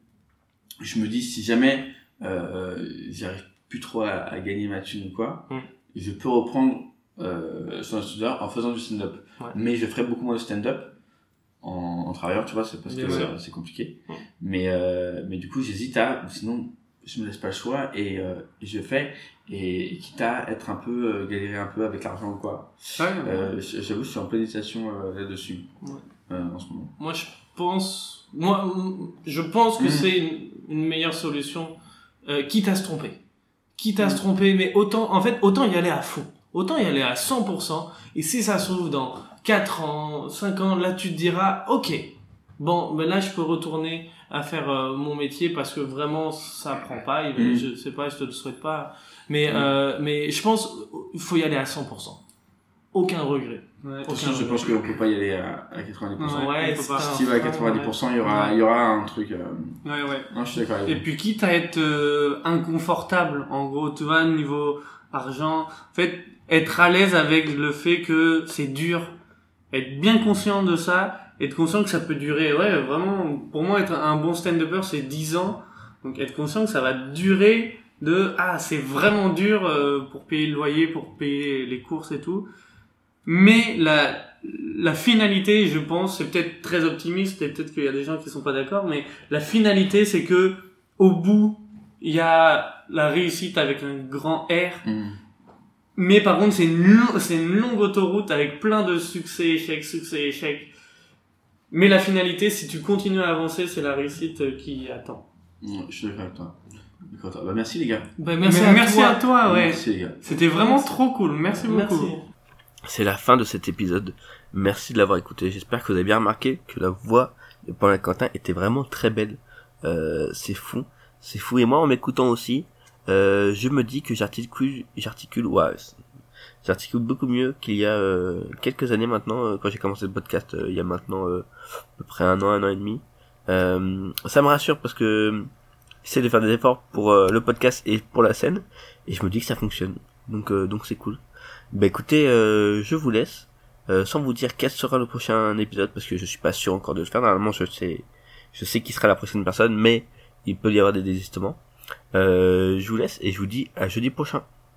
L: je me dis, si jamais euh, j'arrive plus trop à, à gagner ma thune ou quoi,
M: Mm.
L: je peux reprendre euh, sur un studio en faisant du stand-up.
M: Ouais.
L: Mais je ferai beaucoup moins de stand-up en, en travaillant, tu vois, c'est parce que c'est compliqué.
M: Mm.
L: Mais, euh, mais du coup, j'hésite à, sinon, je me laisse pas le choix et euh, je fais. Et, quitte à être un peu, euh, galérer un peu avec l'argent ou quoi. J'avoue, je suis en pleine là-dessus en ce moment.
M: Moi, je pense, moi, je pense que
L: Mhm.
M: c'est une, une meilleure solution, euh, quitte à se tromper. Quitte à se tromper, mais autant, en fait, autant y aller à fond. Autant y aller à 100%. Et si ça se trouve dans 4 ans, 5 ans, là, tu te diras, ok, bon, ben là, je peux retourner à faire euh, mon métier parce que vraiment, ça prend pas. Et
L: Mhm.
M: Je sais pas, je te le souhaite pas. Mais,
L: Mhm.
M: euh, mais je pense, il faut y aller à 100%. Aucun regret.
G: Ouais.
L: Façon, je pense qu'on peut pas y aller à, à 90%.
M: Ouais,
L: Si tu vas à
M: frein,
L: 90%, il y aura,
G: Ouais.
L: il y aura un truc. euh,
G: Ouais, ouais.
L: Non, je suis d'accord
G: Et puis quitte à être euh, inconfortable, en gros, tu vois, niveau argent, en fait, être à l'aise avec le fait que c'est dur, être bien conscient de ça, être conscient que ça peut durer, ouais, vraiment, pour moi, être un bon stand-upper, c'est 10 ans, donc être conscient que ça va durer de, ah, c'est vraiment dur euh, pour payer le loyer, pour payer les courses et tout, mais la, la finalité, je pense, c'est peut-être très optimiste et peut-être qu'il y a des gens qui sont pas d'accord, mais la finalité, c'est que au bout, il y a la réussite avec un grand R.
L: Mm.
G: Mais par contre, c'est une, c'est une longue autoroute avec plein de succès, échecs, succès, échecs. Mais la finalité, si tu continues à avancer, c'est la réussite qui attend.
L: Mm, Je suis d'accord avec toi. Toi. Bah, merci les gars.
M: Ben,
G: Merci,
M: merci,
G: Mais merci
M: à
G: à
M: toi.
G: toi, ouais.
L: Merci les gars.
G: C'était vraiment trop cool. Merci beaucoup.
M: Merci.
K: C'est la fin de cet épisode. Merci de l'avoir écouté. J'espère que vous avez bien remarqué que la voix de Paul et Quentin était vraiment très belle. Euh, c'est fou. C'est fou. Et moi, en m'écoutant aussi, euh, je me dis que j'articule, j'articule, ouais, j'articule beaucoup mieux qu'il y a euh, quelques années maintenant, euh, quand j'ai commencé le podcast, euh, il y a maintenant à peu près un an, un an et demi. Ça me rassure parce que j'essaie de faire des efforts pour le podcast et pour la scène, et je me dis que ça fonctionne. Donc, donc c'est cool. Bah écoutez, euh, je vous laisse, euh, sans vous dire quel sera le prochain épisode, parce que je suis pas sûr encore de le faire. Normalement, je sais, je sais qui sera la prochaine personne, mais il peut y avoir des désistements. Euh, je vous laisse et je vous dis à jeudi prochain.